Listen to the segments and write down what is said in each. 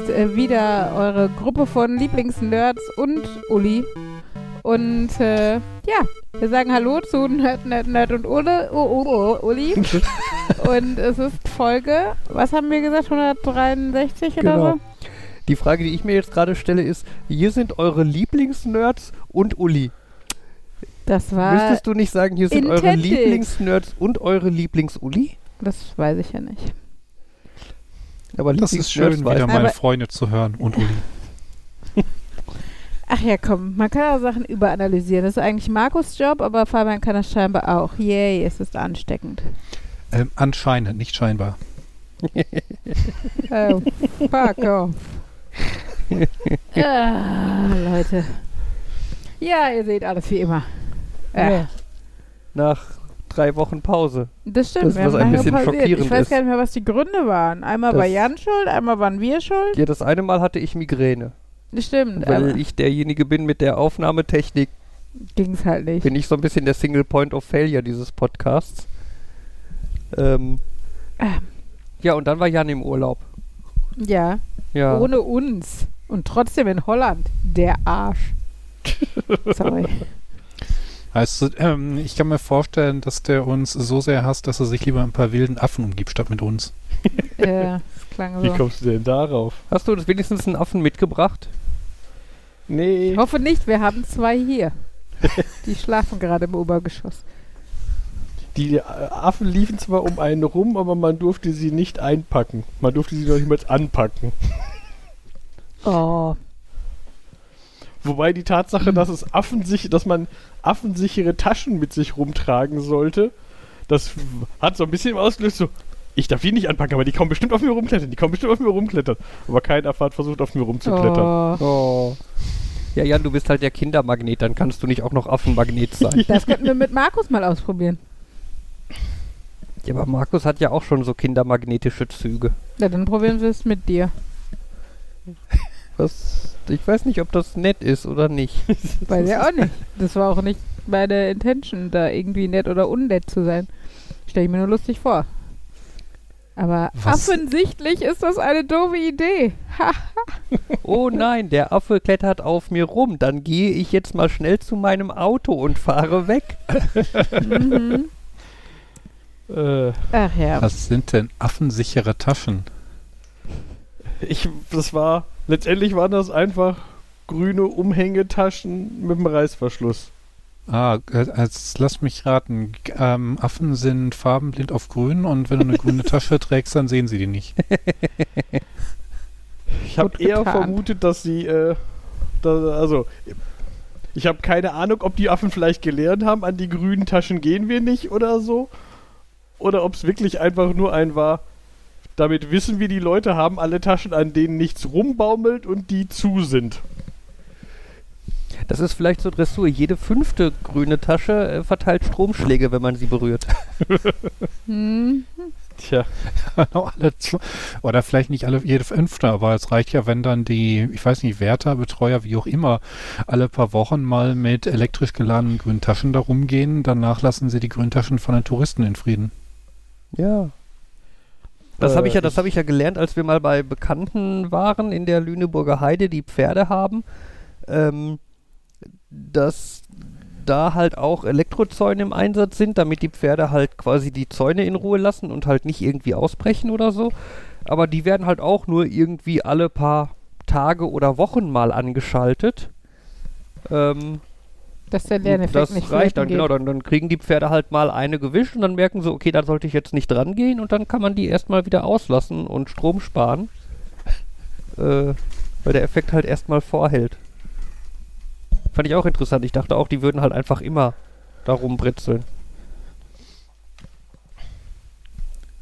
ist äh, wieder eure Gruppe von Lieblingsnerds und Uli. Und äh, ja, wir sagen Hallo zu Nerd, Nerd, Nerd und Ole, oh, oh, oh, Uli. und es ist Folge, was haben wir gesagt, 163 Genau. oder so? Die Frage, die ich mir jetzt gerade stelle, ist: Hier sind eure Lieblingsnerds und Uli. Das war, Müsstest du nicht sagen, hier sind eure. Lieblingsnerds und eure Lieblings-Uli? das weiß ich ja nicht. Aber Das ist schön, wieder meine Aber- Freunde zu hören und Uli. Ach ja, komm, man kann ja Sachen überanalysieren. Das ist eigentlich Markus Job, aber Fabian kann das scheinbar auch. Yay, es ist ansteckend. Ähm, anscheinend, nicht scheinbar. Oh, fuck off. ah, Leute. Ja, ihr seht alles wie immer. Äh, Ja. Nach drei Wochen Pause. Das stimmt. Das, was haben ein bisschen pausiert. schockierend Ich weiß gar nicht mehr, was die Gründe waren. Einmal war Das- Jan schuld, einmal waren wir schuld. Ja, das eine Mal hatte ich Migräne. Das stimmt, Weil ich derjenige bin mit der Aufnahmetechnik, ging's halt nicht. bin ich so ein bisschen der Single Point of Failure dieses Podcasts. Ähm, Ähm. ja, und dann war Jan im Urlaub. Ja, Ja. ohne uns. Und trotzdem in Holland. Der Arsch. Sorry. Also, ähm, ich kann mir vorstellen, dass der uns so sehr hasst, dass er sich lieber ein paar wilden Affen umgibt, statt mit uns. äh, das klang Wie so. kommst du denn darauf? Hast du uns wenigstens einen Affen mitgebracht? Nee. Ich hoffe nicht, wir haben zwei hier. Die schlafen gerade im Obergeschoss. Die äh, Affen liefen zwar um einen rum, aber man durfte sie nicht einpacken. Man durfte sie noch nicht mal anpacken. Oh, Wobei die Tatsache, dass es affensich, dass man affensichere Taschen mit sich rumtragen sollte, das hat so ein bisschen ausgelöst, so, ich darf die nicht anpacken, aber die kommen bestimmt auf mir rumklettern, die kommen bestimmt auf mir rumklettern. Aber kein Affe hat versucht, auf mir rumzuklettern. oh. Oh. Ja, Jan, du bist halt der Kindermagnet, dann kannst du nicht auch noch Affenmagnet sein. Das könnten wir mit Markus mal ausprobieren. ja, aber Markus hat ja auch schon so kindermagnetische Züge. Ja, dann probieren wir es mit dir. Was, ich weiß nicht, ob das nett ist oder nicht. Weiß ja auch nicht. Das war auch nicht meine Intention, da irgendwie nett oder unnett zu sein. Stell ich mir nur lustig vor. Aber Was? offensichtlich ist das eine doofe Idee. Oh nein, der Affe klettert auf mir rum. Dann gehe ich jetzt mal schnell zu meinem Auto und fahre weg. mhm. Äh, Ach ja. Was sind denn affensichere Taschen? ich, das war, letztendlich waren das einfach grüne Umhängetaschen mit dem Reißverschluss. Ah, äh, als, lass mich raten. G- Ähm, Affen sind farbenblind auf grün und wenn du eine grüne Tasche trägst, dann sehen sie die nicht. Ich habe eher getan. vermutet, dass sie, äh, da, also, ich habe keine Ahnung, ob die Affen vielleicht gelernt haben, an die grünen Taschen gehen wir nicht oder so. Oder ob es wirklich einfach nur ein war, damit wissen wir, die Leute haben alle Taschen, an denen nichts rumbaumelt und die zu sind. Das ist vielleicht so Dressur. Jede fünfte grüne Tasche äh, verteilt Stromschläge, wenn man sie berührt. Hm. Tja, Genau, Oder vielleicht nicht alle jede fünfte, aber es reicht ja, wenn dann die, ich weiß nicht, Wärter, Betreuer, wie auch immer, alle paar Wochen mal mit elektrisch geladenen grünen Taschen da rumgehen. Danach lassen sie die grünen Taschen von den Touristen in Frieden. Ja. Das habe ich ja, Äh, das habe ich ja gelernt, als wir mal bei Bekannten waren in der Lüneburger Heide, die Pferde haben, ähm, dass da halt auch Elektrozäune im Einsatz sind, damit die Pferde halt quasi die Zäune in Ruhe lassen und halt nicht irgendwie ausbrechen oder so. Aber die werden halt auch nur irgendwie alle paar Tage oder Wochen mal angeschaltet. Ähm, Dass der Lerneffekt das nicht reicht dann, flöten genau. geht. Dann, dann kriegen die Pferde halt mal eine gewischt und dann merken sie, okay, da sollte ich jetzt nicht dran gehen und dann kann man die erstmal wieder auslassen und Strom sparen. äh, weil der Effekt halt erstmal vorhält. Fand ich auch interessant. Ich dachte auch, die würden halt einfach immer darum britzeln.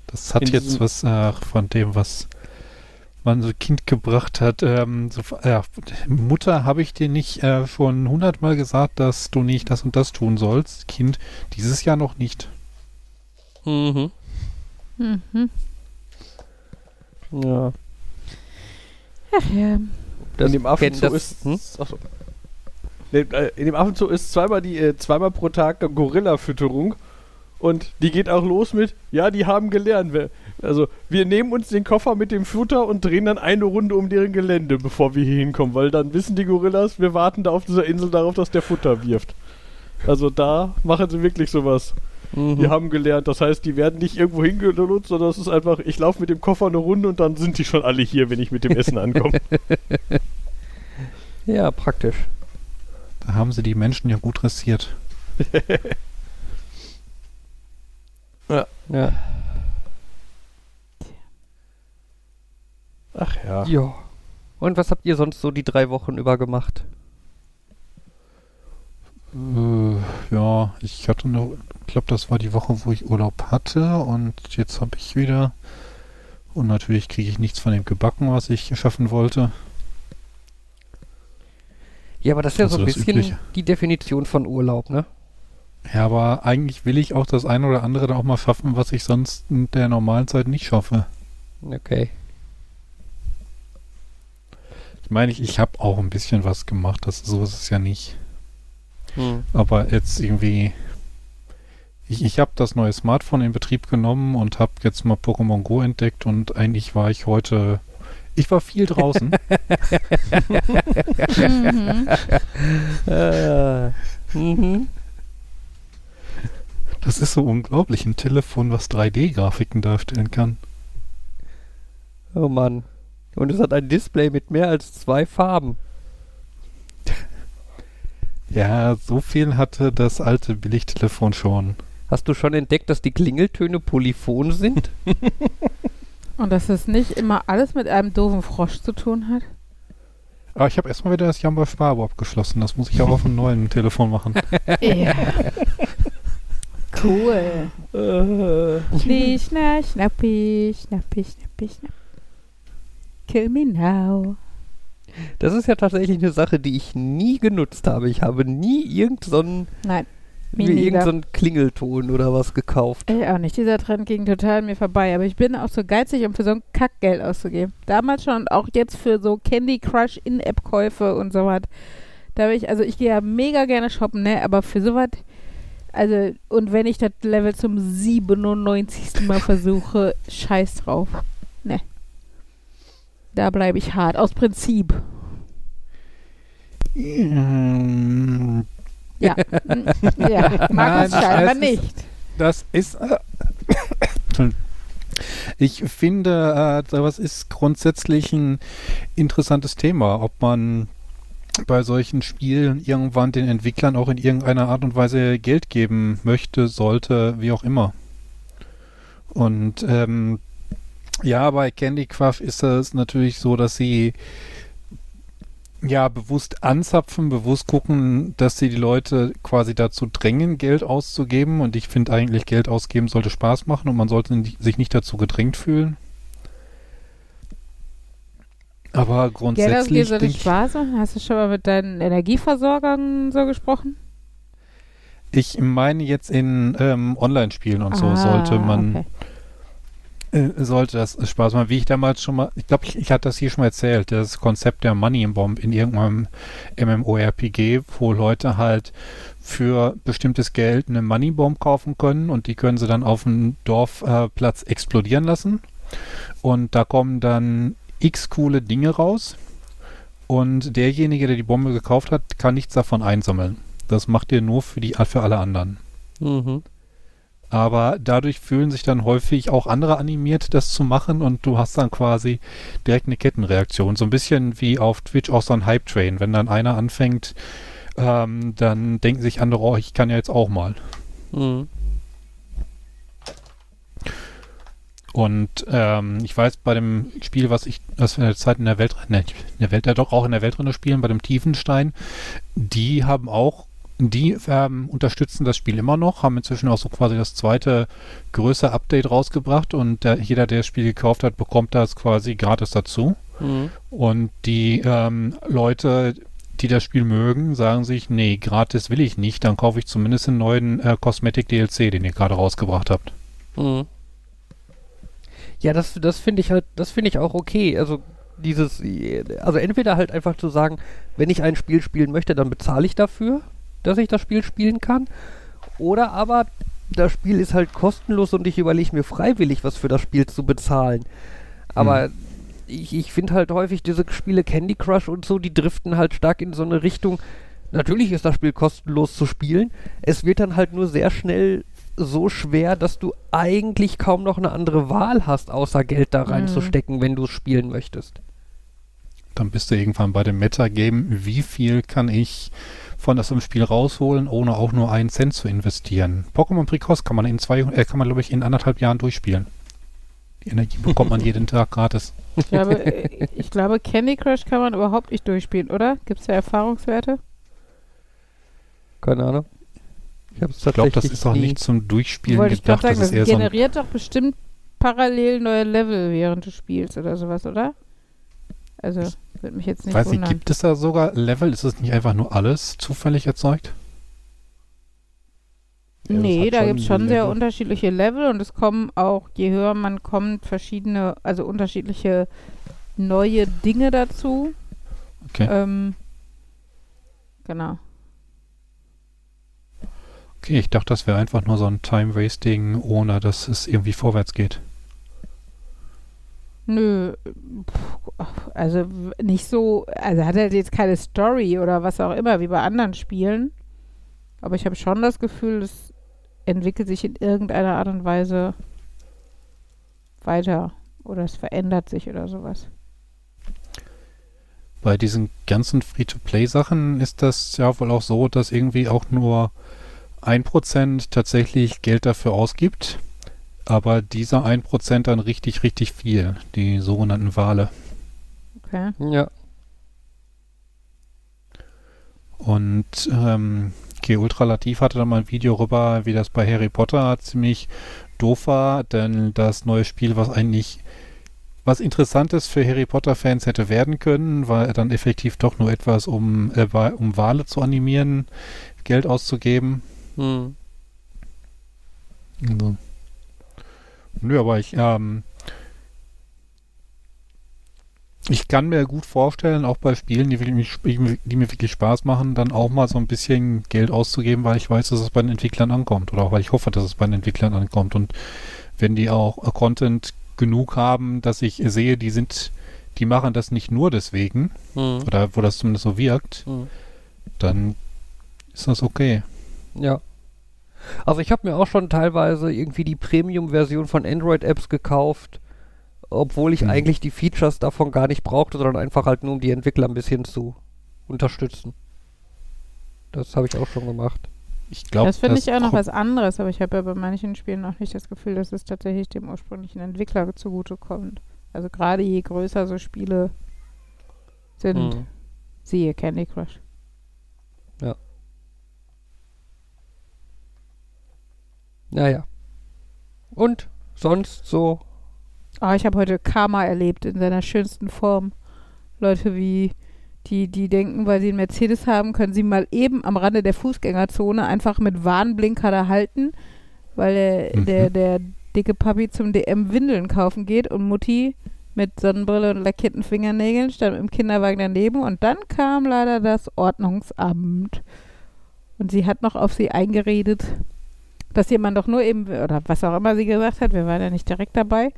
Das hat In jetzt was äh, von dem, was man so Kind gebracht hat. Ähm, so, ja, Mutter, habe ich dir nicht äh, schon hundertmal gesagt, dass du nicht das und das tun sollst? Kind, dieses Jahr noch nicht. Mhm. Mhm. Ja. Ach ja. Das in dem Affenzoo kennen das- ist. hm? Achso. Äh, in dem Affenzoo ist zweimal die äh, zweimal pro Tag Gorilla-Fütterung Und die geht auch los mit, ja, die haben gelernt. Wir, also, wir nehmen uns den Koffer mit dem Futter und drehen dann eine Runde um deren Gelände, bevor wir hier hinkommen, weil dann wissen die Gorillas, wir warten da auf dieser Insel darauf, dass der Futter wirft. Also da machen sie wirklich sowas. Mhm. Die haben gelernt, das heißt, die werden nicht irgendwo hingenutzt, sondern es ist einfach, ich laufe mit dem Koffer eine Runde und dann sind die schon alle hier, wenn ich mit dem Essen ankomme. Ja, praktisch. Da haben sie die Menschen ja gut dressiert. Ja. Ach ja. ja. Und was habt ihr sonst so die drei Wochen über gemacht? Äh, ja, ich hatte noch, ich glaube, das war die Woche, wo ich Urlaub hatte und jetzt habe ich wieder. Und natürlich kriege ich nichts von dem gebacken, was ich schaffen wollte. Ja, aber das ist ja Also so ein bisschen Übliche. die Definition von Urlaub, ne? Ja, aber eigentlich will ich auch das eine oder andere da auch mal schaffen, was ich sonst in der normalen Zeit nicht schaffe. Okay. Ich meine, ich, ich habe auch ein bisschen was gemacht, das so ist es ja nicht. Hm. Aber jetzt irgendwie. Ich, ich habe das neue Smartphone in Betrieb genommen und habe jetzt mal Pokémon Go entdeckt und eigentlich war ich heute. Ich war viel draußen. mhm. Äh, mhm. Das ist so unglaublich, ein Telefon, was 3D-Grafiken darstellen kann. Oh Mann. Und es hat ein Display mit mehr als zwei Farben. Ja, so viel hatte das alte Billigtelefon schon. Hast du schon entdeckt, dass die Klingeltöne polyphon sind? Und dass es nicht immer alles mit einem doofen Frosch zu tun hat? Aber ich habe erstmal wieder das Jamba Sparabo abgeschlossen. Das muss ich auch auf einem neuen Telefon machen. Ja. cool. Äh. Schnie, schna, schnappi, schnappi, schnappi, schnapp. Kill me now. Das ist ja tatsächlich eine Sache, die ich nie genutzt habe. Ich habe nie irgend so Nein, irgend so einen Klingelton oder was gekauft. Ich auch nicht. Dieser Trend ging total an mir vorbei. Aber ich bin auch so geizig, um für so ein Kackgeld auszugeben. Damals schon und auch jetzt für so Candy Crush In-App-Käufe und so was. Da ich, also ich gehe ja mega gerne shoppen, ne? Aber für sowas, also, und wenn ich das Level zum 97. Mal versuche, scheiß drauf. Ne. Da bleibe ich hart. Aus Prinzip. Mm, Ja. Ja. Markus das scheinbar nicht. Das ist. Äh, ich finde, äh, sowas ist grundsätzlich ein interessantes Thema, ob man bei solchen Spielen irgendwann den Entwicklern auch in irgendeiner Art und Weise Geld geben möchte, sollte, wie auch immer. Und ähm, ja, bei Candy Crush ist es natürlich so, dass sie ja bewusst anzapfen, bewusst gucken, dass sie die Leute quasi dazu drängen, Geld auszugeben. Und ich finde eigentlich, Geld ausgeben sollte Spaß machen und man sollte sich nicht dazu gedrängt fühlen. Aber Geld ausgeben grundsätzlich sollte Spaß machen? Hast du schon mal mit deinen Energieversorgern so gesprochen? ich meine jetzt in ähm, Online-Spielen und so Ah, sollte man okay. Äh, sollte das Spaß machen. Wie ich damals schon mal, ich glaube, ich, ich hatte das hier schon mal erzählt, das Konzept der Money Bomb in irgendeinem MMORPG, wo Leute halt für bestimmtes Geld eine Money Bomb kaufen können und die können sie dann auf dem Dorfplatz äh, explodieren lassen. Und da kommen dann x coole Dinge raus. Und derjenige, der die Bombe gekauft hat, kann nichts davon einsammeln. Das macht ihr nur für die für alle anderen. Mhm. Aber dadurch fühlen sich dann häufig auch andere animiert, das zu machen und du hast dann quasi direkt eine Kettenreaktion. So ein bisschen wie auf Twitch auch so ein Hype-Train. Wenn dann einer anfängt, ähm, dann denken sich andere, oh, ich kann ja jetzt auch mal. Mhm. Und ähm, ich weiß, bei dem Spiel, was ich, das wir in der Zeit in der Welt, ne, in der Welt, ja doch auch in der Weltrenner spielen, bei dem Tiefenstein, die haben auch, die ähm, unterstützen das Spiel immer noch, haben inzwischen auch so quasi das zweite größere Update rausgebracht und der, jeder, der das Spiel gekauft hat, bekommt das quasi gratis dazu. Mhm. Und die ähm, Leute, die das Spiel mögen, sagen sich, nee, gratis will ich nicht, dann kaufe ich zumindest den neuen äh, Cosmetic DLC, den ihr gerade rausgebracht habt. Mhm. Ja, das, das finde ich halt, das finde ich auch okay. Also dieses, also entweder halt einfach zu sagen, wenn ich ein Spiel spielen möchte, dann bezahle ich dafür, dass ich das Spiel spielen kann. Oder aber das Spiel ist halt kostenlos und ich überlege mir freiwillig, was für das Spiel zu bezahlen. Aber Hm. ich, ich finde halt häufig diese Spiele Candy Crush und so, die driften halt stark in so eine Richtung. Natürlich ist das Spiel kostenlos zu spielen. Es wird dann halt nur sehr schnell so schwer, dass du eigentlich kaum noch eine andere Wahl hast, außer Geld da reinzustecken, wenn du es spielen möchtest. Dann bist du irgendwann bei dem Metagame. Wie viel kann ich von das im Spiel rausholen, ohne auch nur einen Cent zu investieren? Pokémon Precos kann man in zwei, äh, kann man glaube ich in anderthalb Jahren durchspielen. Die Energie bekommt man jeden Tag gratis. Ich glaube, äh, ich glaube, Candy Crush kann man überhaupt nicht durchspielen, oder? Gibt es da Erfahrungswerte? Keine Ahnung. Ich, Ich glaube, das ist auch nicht zum Durchspielen Wollte ich gedacht. sagen, Das das, ist eher so generiert doch bestimmt parallel neue Level, während du spielst oder sowas, oder? Also, würde mich jetzt nicht Weiß nicht, wundern. gibt es da sogar Level? Ist es nicht einfach nur alles zufällig erzeugt? Ja, nee, da gibt es schon sehr Level. unterschiedliche Level und es kommen auch, je höher man kommt, verschiedene, also unterschiedliche neue Dinge dazu. Okay. Ähm, genau. Okay, ich dachte, das wäre einfach nur so ein Time-Wasting, ohne dass es irgendwie vorwärts geht. Nö, also nicht so, also hat er jetzt keine Story oder was auch immer, wie bei anderen Spielen. Aber ich habe schon das Gefühl, es entwickelt sich in irgendeiner Art und Weise weiter oder es verändert sich oder sowas. Bei diesen ganzen Free-to-Play-Sachen ist das ja wohl auch so, dass irgendwie auch nur 1% tatsächlich Geld dafür ausgibt. Aber dieser 1% dann richtig, richtig viel. Die sogenannten Wale. Okay. Ja. Und ähm, okay, Ultralativ hatte da mal ein Video rüber, wie das bei Harry Potter ziemlich doof war, denn das neue Spiel, was eigentlich was Interessantes für Harry Potter-Fans hätte werden können, war dann effektiv doch nur etwas, um, äh, um Wale zu animieren, Geld auszugeben. Hm. Also. Nö, aber ich, ähm, ich kann mir gut vorstellen, auch bei Spielen, die, wirklich- die mir wirklich Spaß machen, dann auch mal so ein bisschen Geld auszugeben, weil ich weiß, dass es bei den Entwicklern ankommt. Oder auch weil ich hoffe, dass es bei den Entwicklern ankommt. Und wenn die auch Content genug haben, dass ich sehe, die sind, die machen das nicht nur deswegen, Hm. oder wo das zumindest so wirkt, Hm. dann ist das okay. Ja. Also ich habe mir auch schon teilweise irgendwie die Premium-Version von Android-Apps gekauft, obwohl ich Hm. eigentlich die Features davon gar nicht brauchte, sondern einfach halt nur um die Entwickler ein bisschen zu unterstützen. Das habe ich auch schon gemacht. Ich glaube, das finde ich auch noch was anderes, aber ich habe ja bei manchen Spielen auch nicht das Gefühl, dass es tatsächlich dem ursprünglichen Entwickler zugutekommt. Also gerade je größer so Spiele sind, Hm. siehe Candy Crush. Naja. Und sonst so. Oh, ich habe heute Karma erlebt in seiner schönsten Form. Leute wie die, die denken, weil sie einen Mercedes haben, können sie mal eben am Rande der Fußgängerzone einfach mit Warnblinker da halten, weil der, Mhm. der, der dicke Papi zum DM Windeln kaufen geht und Mutti mit Sonnenbrille und lackierten Fingernägeln stand im Kinderwagen daneben und dann kam leider das Ordnungsamt und sie hat noch auf sie eingeredet, dass jemand doch nur eben, oder was auch immer sie gesagt hat, wir waren ja nicht direkt dabei,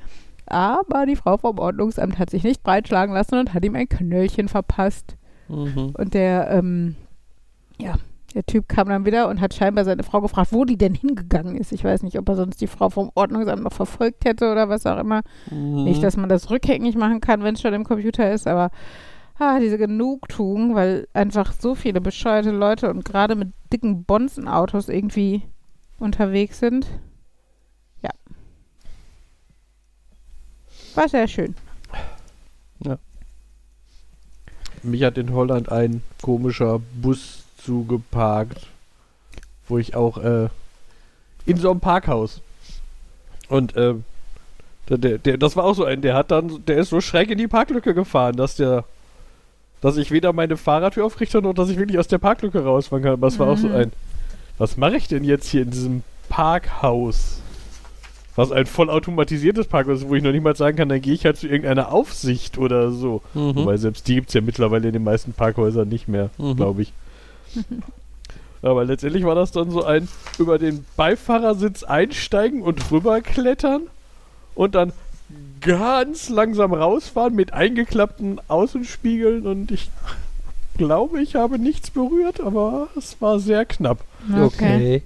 aber die Frau vom Ordnungsamt hat sich nicht breitschlagen lassen und hat ihm ein Knöllchen verpasst. Mhm. Und der, ähm, ja, der Typ kam dann wieder und hat scheinbar seine Frau gefragt, wo die denn hingegangen ist. Ich weiß nicht, ob er sonst die Frau vom Ordnungsamt noch verfolgt hätte oder was auch immer. Mhm. Nicht, dass man das rückgängig machen kann, wenn es schon im Computer ist, aber ah, diese Genugtuung, weil einfach so viele bescheuerte Leute und gerade mit dicken Bonzenautos irgendwie unterwegs sind. Ja. War sehr schön. Mich hat in Holland ein komischer Bus zugeparkt, wo ich auch äh, in so einem Parkhaus. Und äh, der, der, das war auch so ein, der hat dann, der ist so schräg in die Parklücke gefahren, dass der, dass ich weder meine Fahrradtür aufrichte noch dass ich wirklich aus der Parklücke rausfahren kann. Aber es war auch so Mhm. ein, was mache ich denn jetzt hier in diesem Parkhaus? Was ein vollautomatisiertes Parkhaus ist, wo ich noch nicht mal sagen kann, dann gehe ich halt zu irgendeiner Aufsicht oder so. Mhm. Wobei selbst die gibt es ja mittlerweile in den meisten Parkhäusern nicht mehr, Mhm. glaube ich. Aber letztendlich war das dann so ein über den Beifahrersitz einsteigen und rüberklettern und dann ganz langsam rausfahren mit eingeklappten Außenspiegeln und ich glaube, ich habe nichts berührt, aber es war sehr knapp. Okay.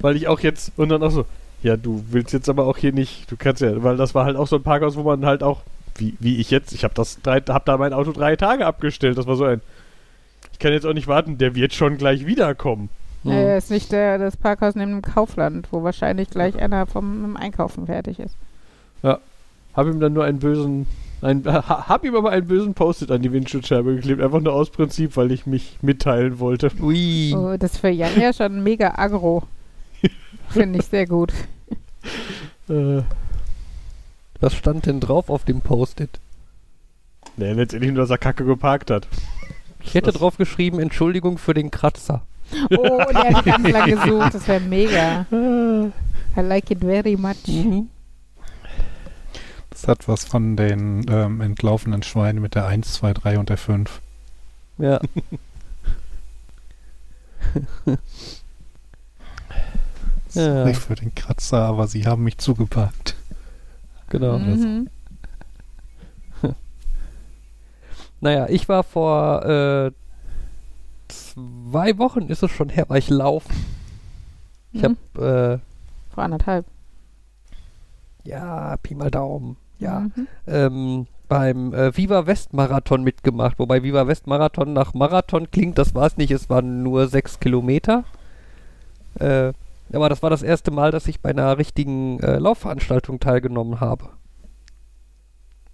Weil ich auch jetzt, und dann auch so, ja, du willst jetzt aber auch hier nicht, du kannst ja, weil das war halt auch so ein Parkhaus, wo man halt auch, wie, wie ich jetzt, ich habe das drei, hab da mein Auto drei Tage abgestellt, das war so ein, ich kann jetzt auch nicht warten, der wird schon gleich wiederkommen. Hm. Äh, ist nicht der, das Parkhaus neben dem Kaufland, wo wahrscheinlich gleich einer vom Einkaufen fertig ist. Hab ihm dann nur einen bösen, ein, ha, hab ihm aber einen bösen Post-it an die Windschutzscheibe geklebt, einfach nur aus Prinzip, weil ich mich mitteilen wollte. Ui. Oh, das ist für Jan ja schon mega aggro. Finde ich sehr gut. Äh, Was stand denn drauf auf dem Post-it? ne, letztendlich nur, dass er Kacke geparkt hat. Ich hätte Was? drauf geschrieben, Entschuldigung für den Kratzer. Oh, der hat ganz lang gesucht. Das wäre mega. I like it very much. Mhm. Das hat was von den ähm, entlaufenen Schweinen mit der 1, 2, 3 und der 5. Ja. Ja. Sorry für den Kratzer, aber sie haben mich zugepackt. Genau. Mhm. Naja, ich war vor äh, zwei Wochen, ist es schon her, war ich laufen. Ich Mhm. habe, Vor anderthalb. äh, ja, Pi mal Daumen, ja, Mhm. ähm, beim äh, Viva West Marathon mitgemacht. Wobei Viva West Marathon nach Marathon klingt, das war es nicht, es waren nur sechs Kilometer. Äh, aber das war das erste Mal, dass ich bei einer richtigen äh, Laufveranstaltung teilgenommen habe.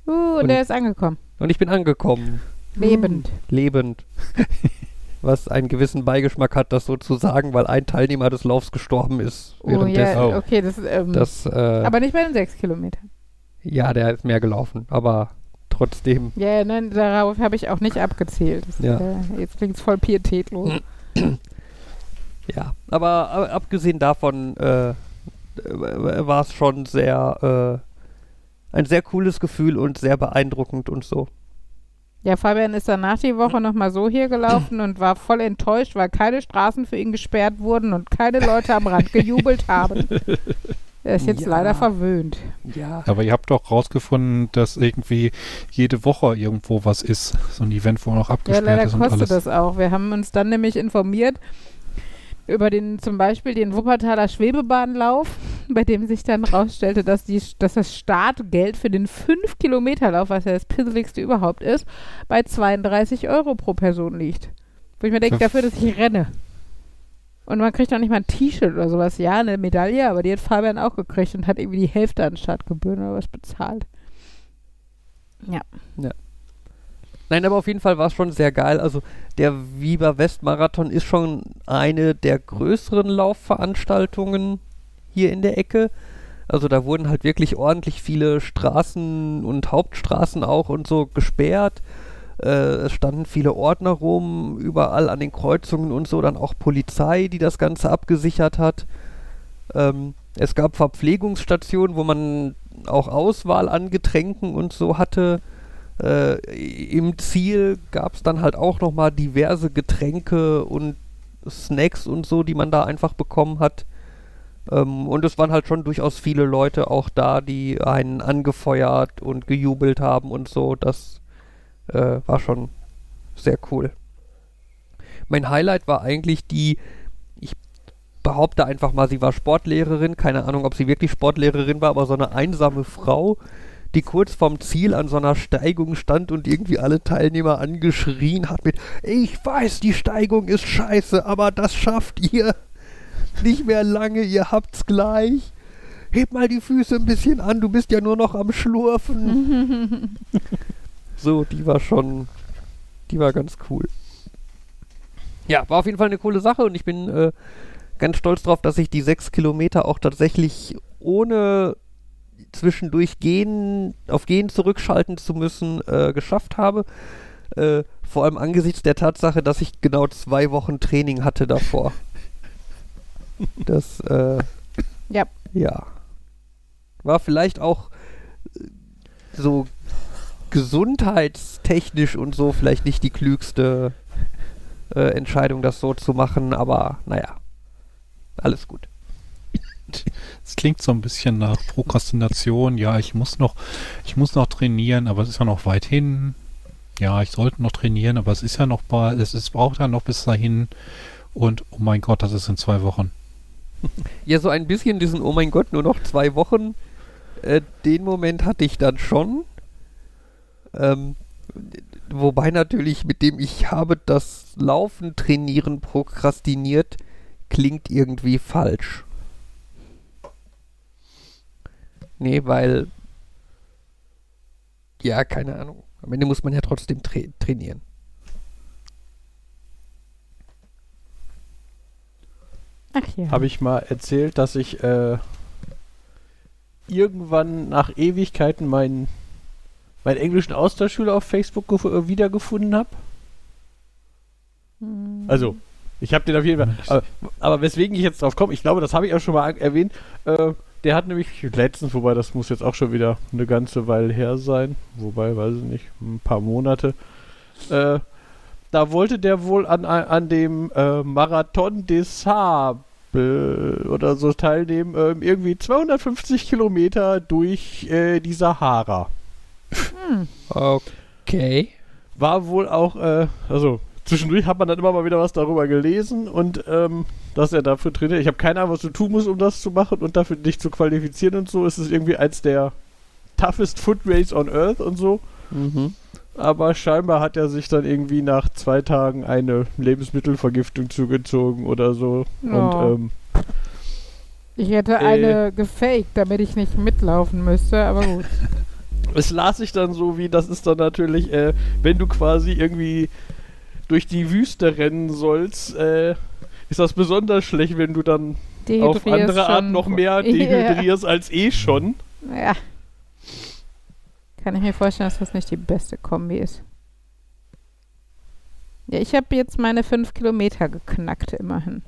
Uh, und Und- der ist angekommen. Und ich bin angekommen. Lebend. lebend. Was einen gewissen Beigeschmack hat, das so zu sagen, weil ein Teilnehmer des Laufs gestorben ist. Oh, ja, Oh. okay, das ähm, Das, äh, aber nicht bei den sechs Kilometern. Ja, der ist mehr gelaufen, aber trotzdem. Ja, ja, nein, darauf habe ich auch nicht abgezählt. Das, Ja. äh, jetzt klingt es voll pietätlos. Ja, aber, aber abgesehen davon äh, war es schon sehr äh, ein sehr cooles Gefühl und sehr beeindruckend und so. Ja, Fabian ist danach die Woche nochmal so hier gelaufen und war voll enttäuscht, weil keine Straßen für ihn gesperrt wurden und keine Leute am Rand gejubelt haben. Er ist jetzt Ja. leider verwöhnt. Ja. Aber ihr habt doch rausgefunden, dass irgendwie jede Woche irgendwo was ist. So ein Event, wo noch Ja, abgesperrt leider ist und kostet alles. das auch. Wir haben uns dann nämlich informiert über den zum Beispiel den Wuppertaler Schwebebahnlauf, bei dem sich dann rausstellte, dass, die, dass das Startgeld für den 5-Kilometer-Lauf, was ja das pisseligste überhaupt ist, bei 32 Euro pro Person liegt. Wo ich mir denke, Für- dafür, dass ich renne. Und man kriegt auch nicht mal ein T-Shirt oder sowas. Ja, eine Medaille, aber die hat Fabian auch gekriegt und hat irgendwie die Hälfte an Startgebühren oder was bezahlt. Nein, aber auf jeden Fall war es schon sehr geil. Also der Viva West Marathon ist schon eine der größeren Laufveranstaltungen hier in der Ecke. Also da wurden halt wirklich ordentlich viele Straßen und Hauptstraßen auch und so gesperrt. Äh, es standen viele Ordner rum, überall an den Kreuzungen und so, dann auch Polizei, die das Ganze abgesichert hat. Ähm, es gab Verpflegungsstationen, wo man auch Auswahl an Getränken und so hatte. Äh, Im Ziel gab es dann halt auch nochmal diverse Getränke und Snacks und so, die man da einfach bekommen hat. Ähm, und es waren halt schon durchaus viele Leute auch da, die einen angefeuert und gejubelt haben und so. Das äh, war schon sehr cool. Mein Highlight war eigentlich die, ich behaupte einfach mal, sie war Sportlehrerin. Keine Ahnung, ob sie wirklich Sportlehrerin war, aber so eine einsame Frau, die kurz vorm Ziel an so einer Steigung stand und irgendwie alle Teilnehmer angeschrien hat mit Ich weiß, die Steigung ist scheiße, aber das schafft ihr. Nicht mehr lange, ihr habt's gleich. Heb mal die Füße ein bisschen an, du bist ja nur noch am Schlurfen. so, die war schon, die war ganz cool. Ja, war auf jeden Fall eine coole Sache und ich bin äh, ganz stolz drauf, dass ich die sechs Kilometer auch tatsächlich ohne zwischendurch gehen, auf Gehen zurückschalten zu müssen, äh, geschafft habe. Äh, vor allem angesichts der Tatsache, dass ich genau zwei Wochen Training hatte davor. Das, äh, Ja. ja. War vielleicht auch so gesundheitstechnisch und so vielleicht nicht die klügste äh, Entscheidung, das so zu machen, aber naja, alles gut. Es klingt so ein bisschen nach Prokrastination. Ja, ich muss noch, ich muss noch trainieren, aber es ist ja noch weit hin. Ja, ich sollte noch trainieren, aber es ist ja noch bald, es ist, braucht ja noch bis dahin. Und oh mein Gott, das ist in zwei Wochen. Ja, so ein bisschen diesen, oh mein Gott, nur noch zwei Wochen. Äh, den Moment hatte ich dann schon. Ähm, wobei natürlich mit dem ich habe das Laufen trainieren prokrastiniert, klingt irgendwie falsch. Nee, weil. Ja, keine Ahnung. Am Ende muss man ja trotzdem tra trainieren. Ach ja. Habe ich mal erzählt, dass ich äh, irgendwann nach Ewigkeiten meinen, meinen englischen Austauschschüler auf Facebook äh, wiedergefunden habe? Hm. Also, ich habe den auf jeden Fall. Aber, aber, weswegen ich jetzt drauf komme, ich glaube, das habe ich auch schon mal erwähnt. Äh, der hat nämlich letztens, wobei das muss jetzt auch schon wieder eine ganze Weile her sein, wobei, weiß ich nicht, ein paar Monate. Äh, da wollte der wohl an, an dem äh, Marathon des Sables oder so teilnehmen, äh, irgendwie 250 Kilometer durch äh, die Sahara. Hm. Okay. War wohl auch, äh, also zwischendurch hat man dann immer mal wieder was darüber gelesen und ähm, dass er dafür trainiert. Ich habe keine Ahnung, was du tun musst, um das zu machen und dafür dich zu qualifizieren und so. Es ist irgendwie eins der toughest Foot Race on Earth und so. Mhm. Aber scheinbar hat er sich dann irgendwie nach zwei Tagen eine Lebensmittelvergiftung zugezogen oder so. Oh. Und ähm, ich hätte äh, eine gefaked, damit ich nicht mitlaufen müsste, aber gut. es las sich dann so wie, das ist dann natürlich, äh, wenn du quasi irgendwie durch die Wüste rennen sollst, äh, ist das besonders schlecht, wenn du dann auf andere Art noch mehr dehydrierst ja. als eh schon. Ja. Kann ich mir vorstellen, dass das nicht die beste Kombi ist. Ja, ich habe jetzt meine fünf Kilometer geknackt, immerhin.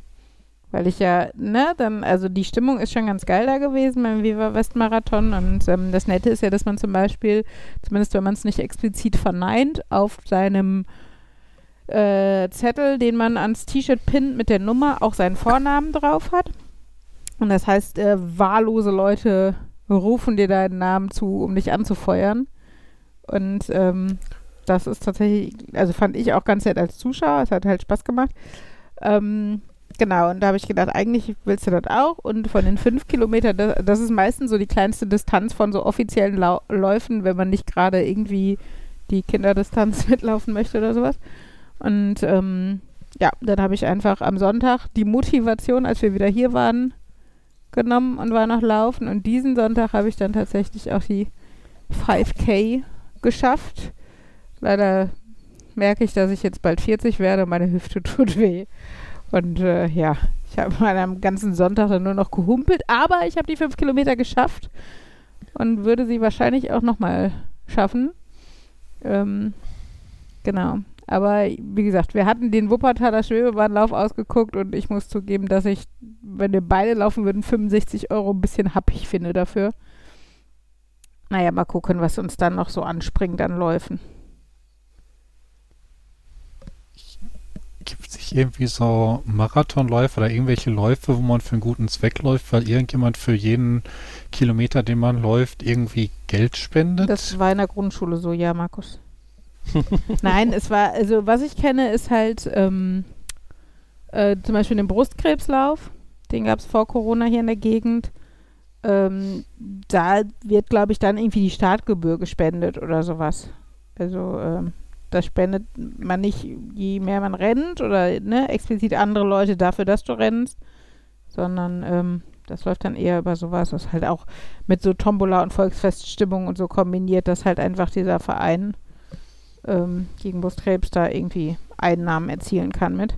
Weil ich ja, ne, dann, also die Stimmung ist schon ganz geil da gewesen beim Viva West Marathon. Und ähm, das Nette ist ja, dass man zum Beispiel, zumindest wenn man es nicht explizit verneint, auf seinem äh, Zettel, den man ans T-Shirt pinnt mit der Nummer, auch seinen Vornamen drauf hat. Und das heißt, äh, wahllose Leute rufen dir deinen Namen zu, um dich anzufeuern. Und ähm, das ist tatsächlich, also fand ich auch ganz nett als Zuschauer. Es hat halt Spaß gemacht. Ähm, genau, und da habe ich gedacht, eigentlich willst du das auch. Und von den fünf Kilometern, das, das ist meistens so die kleinste Distanz von so offiziellen Lau Läufen, wenn man nicht gerade irgendwie die Kinderdistanz mitlaufen möchte oder sowas. Und ähm, ja, dann habe ich einfach am Sonntag die Motivation, als wir wieder hier waren, genommen und war noch laufen. Und diesen Sonntag habe ich dann tatsächlich auch die 5K geschafft. Leider merke ich, dass ich jetzt bald 40 werde. Meine Hüfte tut weh. Und äh, ja, ich habe am ganzen Sonntag dann nur noch gehumpelt. Aber ich habe die 5 Kilometer geschafft und würde sie wahrscheinlich auch nochmal schaffen. Ähm, genau. Aber wie gesagt, wir hatten den Wuppertaler Schwebebahnlauf ausgeguckt und ich muss zugeben, dass ich, wenn wir beide laufen würden, 65 Euro ein bisschen happig finde dafür. Naja, mal gucken, was uns dann noch so anspringt an Läufen. Gibt es nicht irgendwie so Marathonläufe oder irgendwelche Läufe, wo man für einen guten Zweck läuft, weil irgendjemand für jeden Kilometer, den man läuft, irgendwie Geld spendet? Das war in der Grundschule so, ja, Markus. Nein, es war, also was ich kenne, ist halt ähm, äh, zum Beispiel den Brustkrebslauf. Den gab es vor Corona hier in der Gegend. Ähm, da wird, glaube ich, dann irgendwie die Startgebühr gespendet oder sowas. Also ähm, da spendet man nicht, je mehr man rennt oder ne, explizit andere Leute dafür, dass du rennst, sondern ähm, das läuft dann eher über sowas, was halt auch mit so Tombola und Volksfeststimmung und so kombiniert, dass halt einfach dieser Verein ähm, gegen Brustkrebs da irgendwie Einnahmen erzielen kann mit.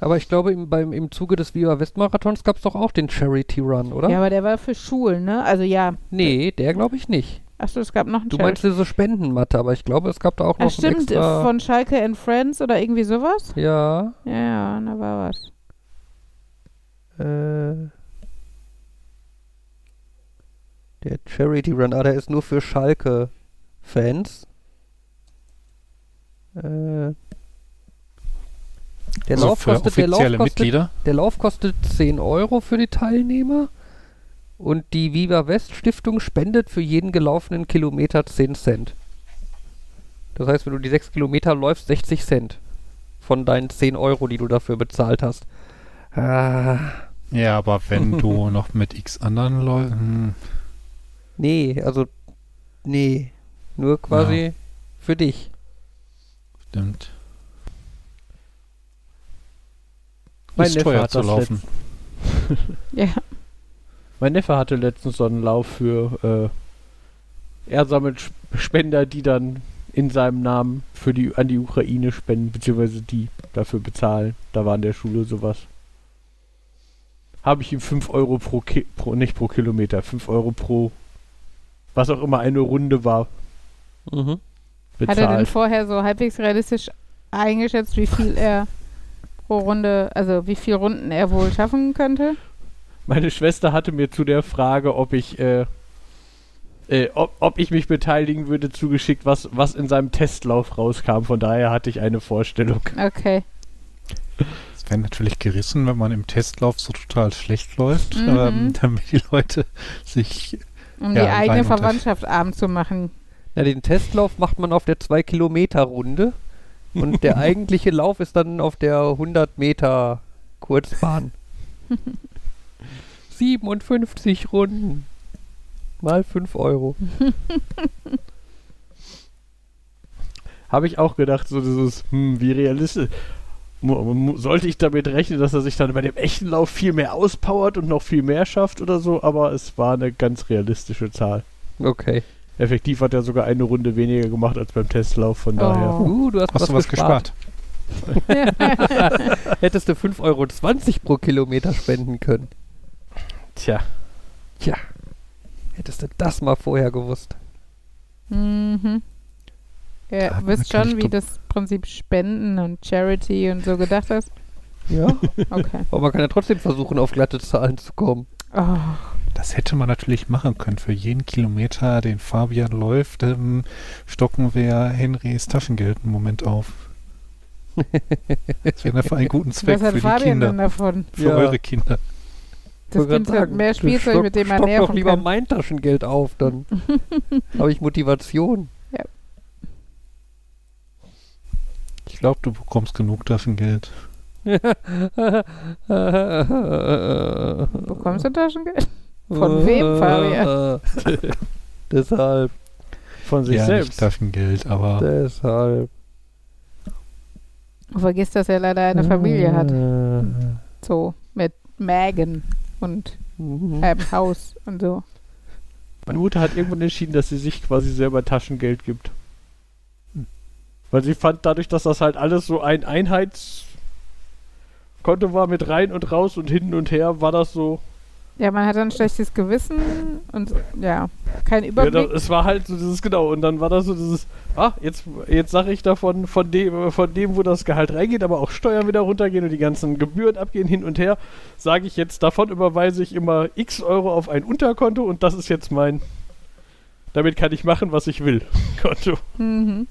Aber ich glaube, im, beim, im Zuge des Viva West-Marathons gab es doch auch den Charity Run, oder? Ja, aber der war für Schulen, ne? Also ja. Nee, der glaube ich nicht. Achso, es gab noch einen Du meinst diese Spendenmatte, aber ich glaube, es gab da auch noch Ach, stimmt, extra von Schalke and Friends oder irgendwie sowas? Ja. Ja, ja, da war was. Äh, der Charity Run, ah, der ist nur für Schalke-Fans. Äh, Der, Also Lauf für kostet, der, Lauf kostet, Mitglieder. der Lauf kostet 10 Euro für die Teilnehmer. Und die Viva West Stiftung spendet für jeden gelaufenen Kilometer 10 Cent. Das heißt, wenn du die 6 Kilometer läufst, 60 Cent von deinen 10 Euro, die du dafür bezahlt hast. Ah, Ja, aber wenn du noch mit x anderen Leuten. nee, also, nee. Nur quasi für dich. Stimmt. Mein ist Neffe teuer hat zu das laufen. Ja. Mein Neffe hatte letztens so einen Lauf für, äh, er sammelt Sp- Spender, die dann in seinem Namen für die, an die Ukraine spenden, beziehungsweise die dafür bezahlen. Da war in der Schule sowas. Habe ich ihm 5 Euro pro, Ki pro, nicht pro Kilometer, 5 Euro pro, was auch immer eine Runde war, Mhm. Hat er denn bezahlt. vorher so halbwegs realistisch eingeschätzt, wie viel er pro Runde, also wie viele Runden er wohl schaffen könnte? Meine Schwester hatte mir zu der Frage, ob ich, äh, äh, ob, ob ich mich beteiligen würde, zugeschickt, was, was in seinem Testlauf rauskam. Von daher hatte ich eine Vorstellung. Okay. Es wäre natürlich gerissen, wenn man im Testlauf so total schlecht läuft, Mhm. ähm, damit die Leute sich. Um Ja, die eigene Verwandtschaft arm zu machen. Ja, den Testlauf macht man auf der 2-Kilometer-Runde. Und der eigentliche Lauf ist dann auf der 100 Meter Kurzbahn. 57 Runden. Mal 5 Euro. Habe ich auch gedacht, so dieses, hm, wie realistisch. Sollte ich damit rechnen, dass er sich dann bei dem echten Lauf viel mehr auspowert und noch viel mehr schafft oder so, aber es war eine ganz realistische Zahl. Okay. Effektiv hat er sogar eine Runde weniger gemacht als beim Testlauf, von Oh. daher. Uh, du hast, Hast du was gespart? Hättest du 5,20 Euro pro Kilometer spenden können. Tja, Tja. Hättest du das mal vorher gewusst. Mhm. Ja, Ja, wisst schon, wie das Prinzip Spenden und Charity und so gedacht ist? Ja. Okay. Aber man kann ja trotzdem versuchen, auf glatte Zahlen zu kommen. Oh, Das hätte man natürlich machen können. Für jeden Kilometer, den Fabian läuft, ähm, stocken wir Henrys Taschengeld einen Moment auf. Das wäre dann für einen guten Zweck was hat für die Fabian denn Kinder. davon? Für Ja. eure Kinder. Das grad hat sagen, mehr du Spielzeug, stock- mit dem man stock doch nerven lieber kann. mein Taschengeld auf, dann habe ich Motivation. Ich glaube, du bekommst genug Taschengeld. Bekommst du Taschengeld? Von wem, Fabian? deshalb, von sich ja, selbst. nicht Taschengeld, aber deshalb. Du vergisst, dass er leider eine Familie hat. Äh, So, mit Mägen und mhm. einem Haus und so. Meine Mutter hat irgendwann entschieden, dass sie sich quasi selber Taschengeld gibt. Weil sie fand, dadurch, dass das halt alles so ein Einheitskonto war mit rein und raus und hin und her, war das so. Ja, man hat ein schlechtes Gewissen und ja, kein Ja, Überblick. da, es war halt so dieses, genau, und dann war das so dieses, ah, jetzt, jetzt sage ich davon, von dem, von dem, wo das Gehalt reingeht, aber auch Steuern wieder runtergehen und die ganzen Gebühren abgehen hin und her, sage ich jetzt, davon überweise ich immer x Euro auf ein Unterkonto und das ist jetzt mein, damit kann ich machen, was ich will, Konto. Mhm.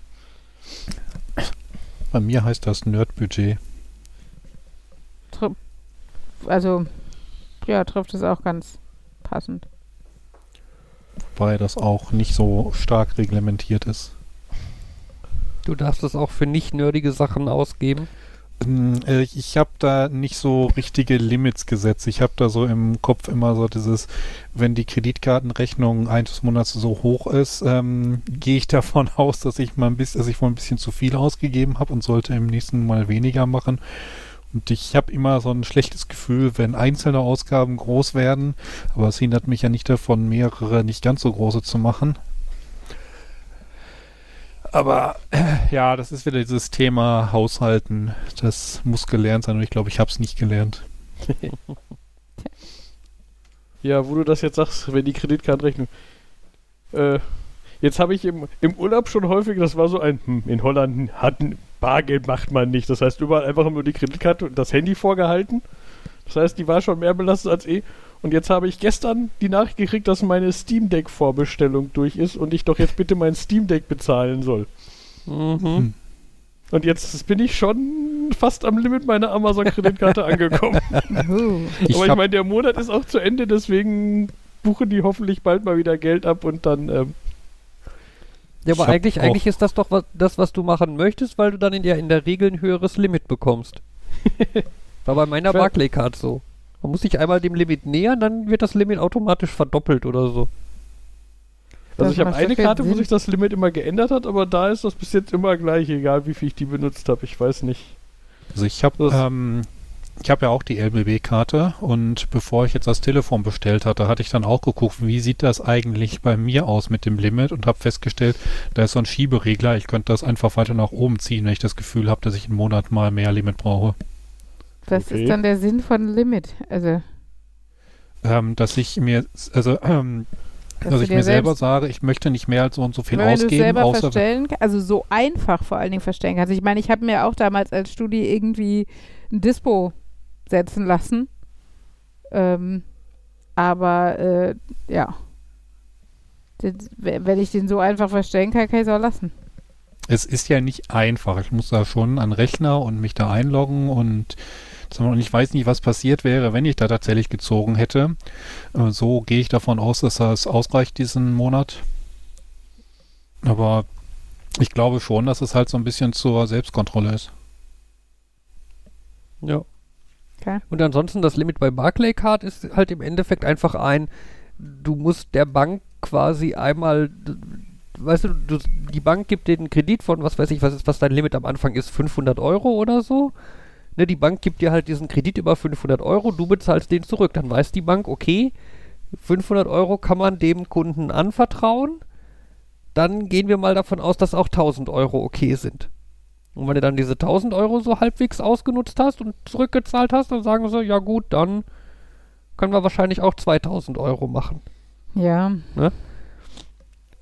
bei mir heißt das Nerdbudget. Also, ja, trifft es auch ganz passend. Wobei das auch nicht so stark reglementiert ist. Du darfst es auch für nicht nerdige Sachen ausgeben. Ähm, äh, Ich habe da nicht so richtige Limits gesetzt. Ich habe da so im Kopf immer so dieses, wenn die Kreditkartenrechnung eines Monats so hoch ist, ähm, gehe ich davon aus, dass ich mal ein bisschen, dass ich wohl ein bisschen zu viel ausgegeben habe und sollte im nächsten Mal weniger machen. Und ich habe immer so ein schlechtes Gefühl, wenn einzelne Ausgaben groß werden, aber es hindert mich ja nicht davon, mehrere nicht ganz so große zu machen. Aber äh, ja, das ist wieder dieses Thema Haushalten. Das muss gelernt sein und ich glaube, ich habe es nicht gelernt. Ja, wo du das jetzt sagst, wenn die Kreditkartenrechnung. Äh, jetzt habe ich im, im Urlaub schon häufig, das war so ein, hm, in Holland hat ein Bargeld macht man nicht. Das heißt, überall einfach nur die Kreditkarte und das Handy vorgehalten. Das heißt, die war schon mehr belastet als eh. Und jetzt habe ich gestern die Nachricht gekriegt, dass meine Steam Deck Vorbestellung durch ist und ich doch jetzt bitte mein Steam Deck bezahlen soll. Mhm. Hm. Und jetzt bin ich schon fast am Limit meiner Amazon-Kreditkarte angekommen. Ich Aber ich meine, der Monat ist auch zu Ende, deswegen buchen die hoffentlich bald mal wieder Geld ab und dann. Ähm, Ja, aber eigentlich, eigentlich ist das doch was, das, was du machen möchtest, weil du dann in der, in der Regel ein höheres Limit bekommst. War bei meiner Barclaycard so. Man muss sich einmal dem Limit nähern, dann wird das Limit automatisch verdoppelt oder so. also Das ich habe eine Karte, wo sich das Limit immer geändert hat, aber da ist das bis jetzt immer gleich, egal wie viel ich die benutzt habe. Ich weiß nicht. Also ich habe Das- ähm, ich habe ja auch die LBB-Karte und bevor ich jetzt das Telefon bestellt hatte, hatte ich dann auch geguckt, wie sieht das eigentlich bei mir aus mit dem Limit und habe festgestellt, da ist so ein Schieberegler. Ich könnte das einfach weiter nach oben ziehen, wenn ich das Gefühl habe, dass ich einen Monat mal mehr Limit brauche. Was Okay. ist dann der Sinn von Limit? Also, Ähm, dass ich mir, also ähm, dass dass du ich mir selber sage, ich möchte nicht mehr als so und so viel wenn du ausgeben, selber außer verstellen also so einfach vor allen Dingen verstellen kannst. Ich meine, ich habe mir auch damals als Studi irgendwie ein Dispo setzen lassen. Ähm, aber äh, ja. We- wenn ich den so einfach verstellen kann, kann ich es auch lassen. es ist ja nicht einfach. Ich muss da schon an den Rechner und mich da einloggen und und ich weiß nicht, was passiert wäre, wenn ich da tatsächlich gezogen hätte. Äh, So gehe ich davon aus, dass das ausreicht diesen Monat. Aber ich glaube schon, dass es halt so ein bisschen zur Selbstkontrolle ist. Ja. Okay. Und ansonsten das Limit bei Barclaycard ist halt im Endeffekt einfach ein, du musst der Bank quasi einmal, weißt du, du, die Bank gibt dir einen Kredit von, was weiß ich, was, ist, was dein Limit am Anfang ist, 500 Euro oder so. Ne, die Bank gibt dir halt diesen Kredit über 500 Euro, du bezahlst den zurück. Dann weiß die Bank, okay, 500 Euro kann man dem Kunden anvertrauen. Dann gehen wir mal davon aus, dass auch 1000 Euro okay sind. Und wenn du dann diese 1000 Euro so halbwegs ausgenutzt hast und zurückgezahlt hast, dann sagen sie, ja gut, dann können wir wahrscheinlich auch 2000 Euro machen. Ja. Ne?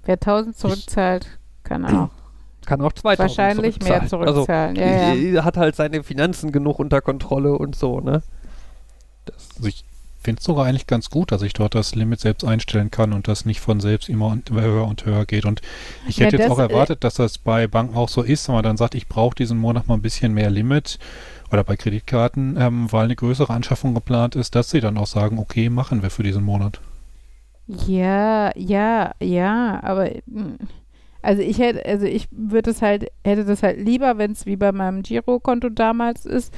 Wer 1000 zurückzahlt, kann auch Kann auch 2000 wahrscheinlich mehr zurückzahlen. ja, Also, ja. äh, hat halt seine Finanzen genug unter Kontrolle und so, ne? Das, Also ich finde es sogar eigentlich ganz gut, dass ich dort das Limit selbst einstellen kann und das nicht von selbst immer und- höher und höher geht. Und ich Ja, hätte jetzt auch äh, erwartet, dass das bei Banken auch so ist, wenn man dann sagt, ich brauche diesen Monat mal ein bisschen mehr Limit oder bei Kreditkarten, ähm, weil eine größere Anschaffung geplant ist, dass sie dann auch sagen, okay, machen wir für diesen Monat. Ja, ja, ja, aber mm, also ich hätte, also ich würde es halt, hätte das halt lieber, wenn es wie bei meinem Girokonto damals ist,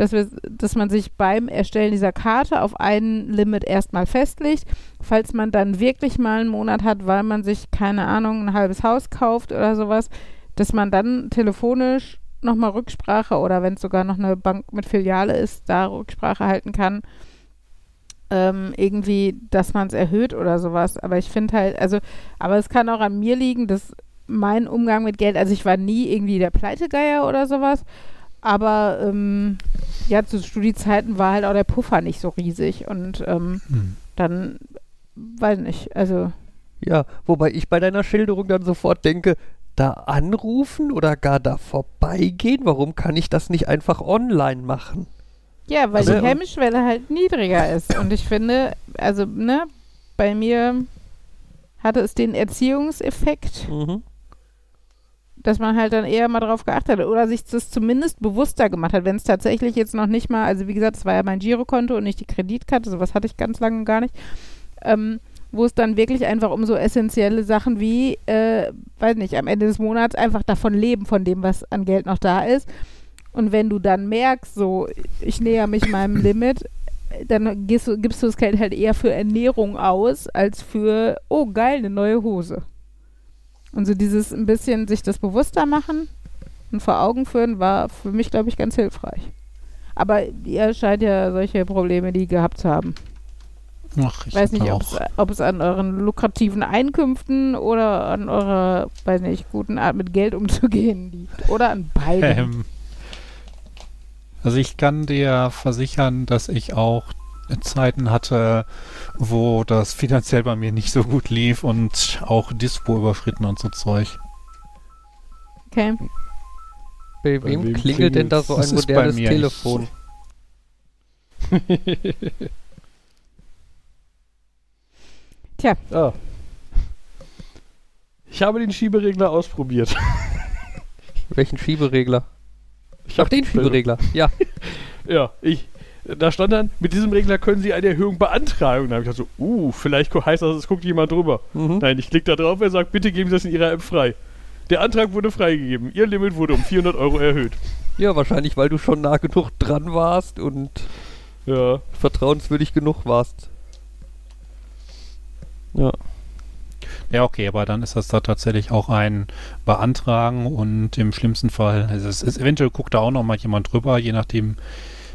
dass wir, dass man sich beim Erstellen dieser Karte auf ein Limit erstmal festlegt, falls man dann wirklich mal einen Monat hat, weil man sich, keine Ahnung, ein halbes Haus kauft oder sowas, dass man dann telefonisch nochmal Rücksprache oder wenn es sogar noch eine Bank mit Filiale ist, da Rücksprache halten kann. Ähm, irgendwie, dass man es erhöht oder sowas. Aber ich finde halt, also, aber es kann auch an mir liegen, dass mein Umgang mit Geld, also ich war nie irgendwie der Pleitegeier oder sowas, aber ähm, ja, zu Studiezeiten war halt auch der Puffer nicht so riesig und ähm, Hm. dann, weiß nicht, also ja, wobei ich bei deiner Schilderung dann sofort denke, da anrufen oder gar da vorbeigehen, warum kann ich das nicht einfach online machen? ja, weil Also, die Hemmschwelle halt niedriger ist und ich finde, also, ne, bei mir hatte es den Erziehungseffekt, Mhm. Dass man halt dann eher mal drauf geachtet hat oder sich das zumindest bewusster gemacht hat, wenn es tatsächlich jetzt noch nicht mal, also wie gesagt, es war ja mein Girokonto und nicht die Kreditkarte, sowas hatte ich ganz lange gar nicht, ähm, wo es dann wirklich einfach um so essentielle Sachen wie, äh, weiß nicht, am Ende des Monats einfach davon leben, von dem, was an Geld noch da ist. Und wenn du dann merkst, so, ich näher mich meinem Limit, dann gehst du, gibst du das Geld halt eher für Ernährung aus, als für, oh geil, eine neue Hose. Und so dieses ein bisschen sich das bewusster machen und vor Augen führen, war für mich, glaube ich, ganz hilfreich. Aber ihr scheint ja solche Probleme nie gehabt zu haben. Ach, Ich weiß nicht, ob es, ob es an euren lukrativen Einkünften oder an eurer, weiß nicht, guten Art mit Geld umzugehen liegt. Oder an beiden. Ähm, also ich kann dir versichern, dass ich auch Zeiten hatte, wo das finanziell bei mir nicht so gut lief und auch Dispo überschritten und so Zeug. Okay. Bei, Bei wem wem klingelt denn da so ein modernes mir Telefon? Ah. Ich habe den Schieberegler ausprobiert. Welchen Schieberegler? Ich hab den Schieberegler. Ja. Ja, ich. Da stand dann, mit diesem Regler können Sie eine Erhöhung beantragen. Und da habe ich gedacht so, uh, vielleicht heißt das, es guckt jemand drüber. Mhm. Nein, ich klicke da drauf, er sagt, bitte geben Sie das in Ihrer App frei. Der Antrag wurde freigegeben. Ihr Limit wurde um 400 Euro erhöht. Ja, wahrscheinlich, weil du schon nah genug dran warst und Ja, vertrauenswürdig genug warst. Ja. Ja, okay, aber dann ist das da tatsächlich auch ein Beantragen und im schlimmsten Fall, also es ist, eventuell guckt da auch noch mal jemand drüber, je nachdem,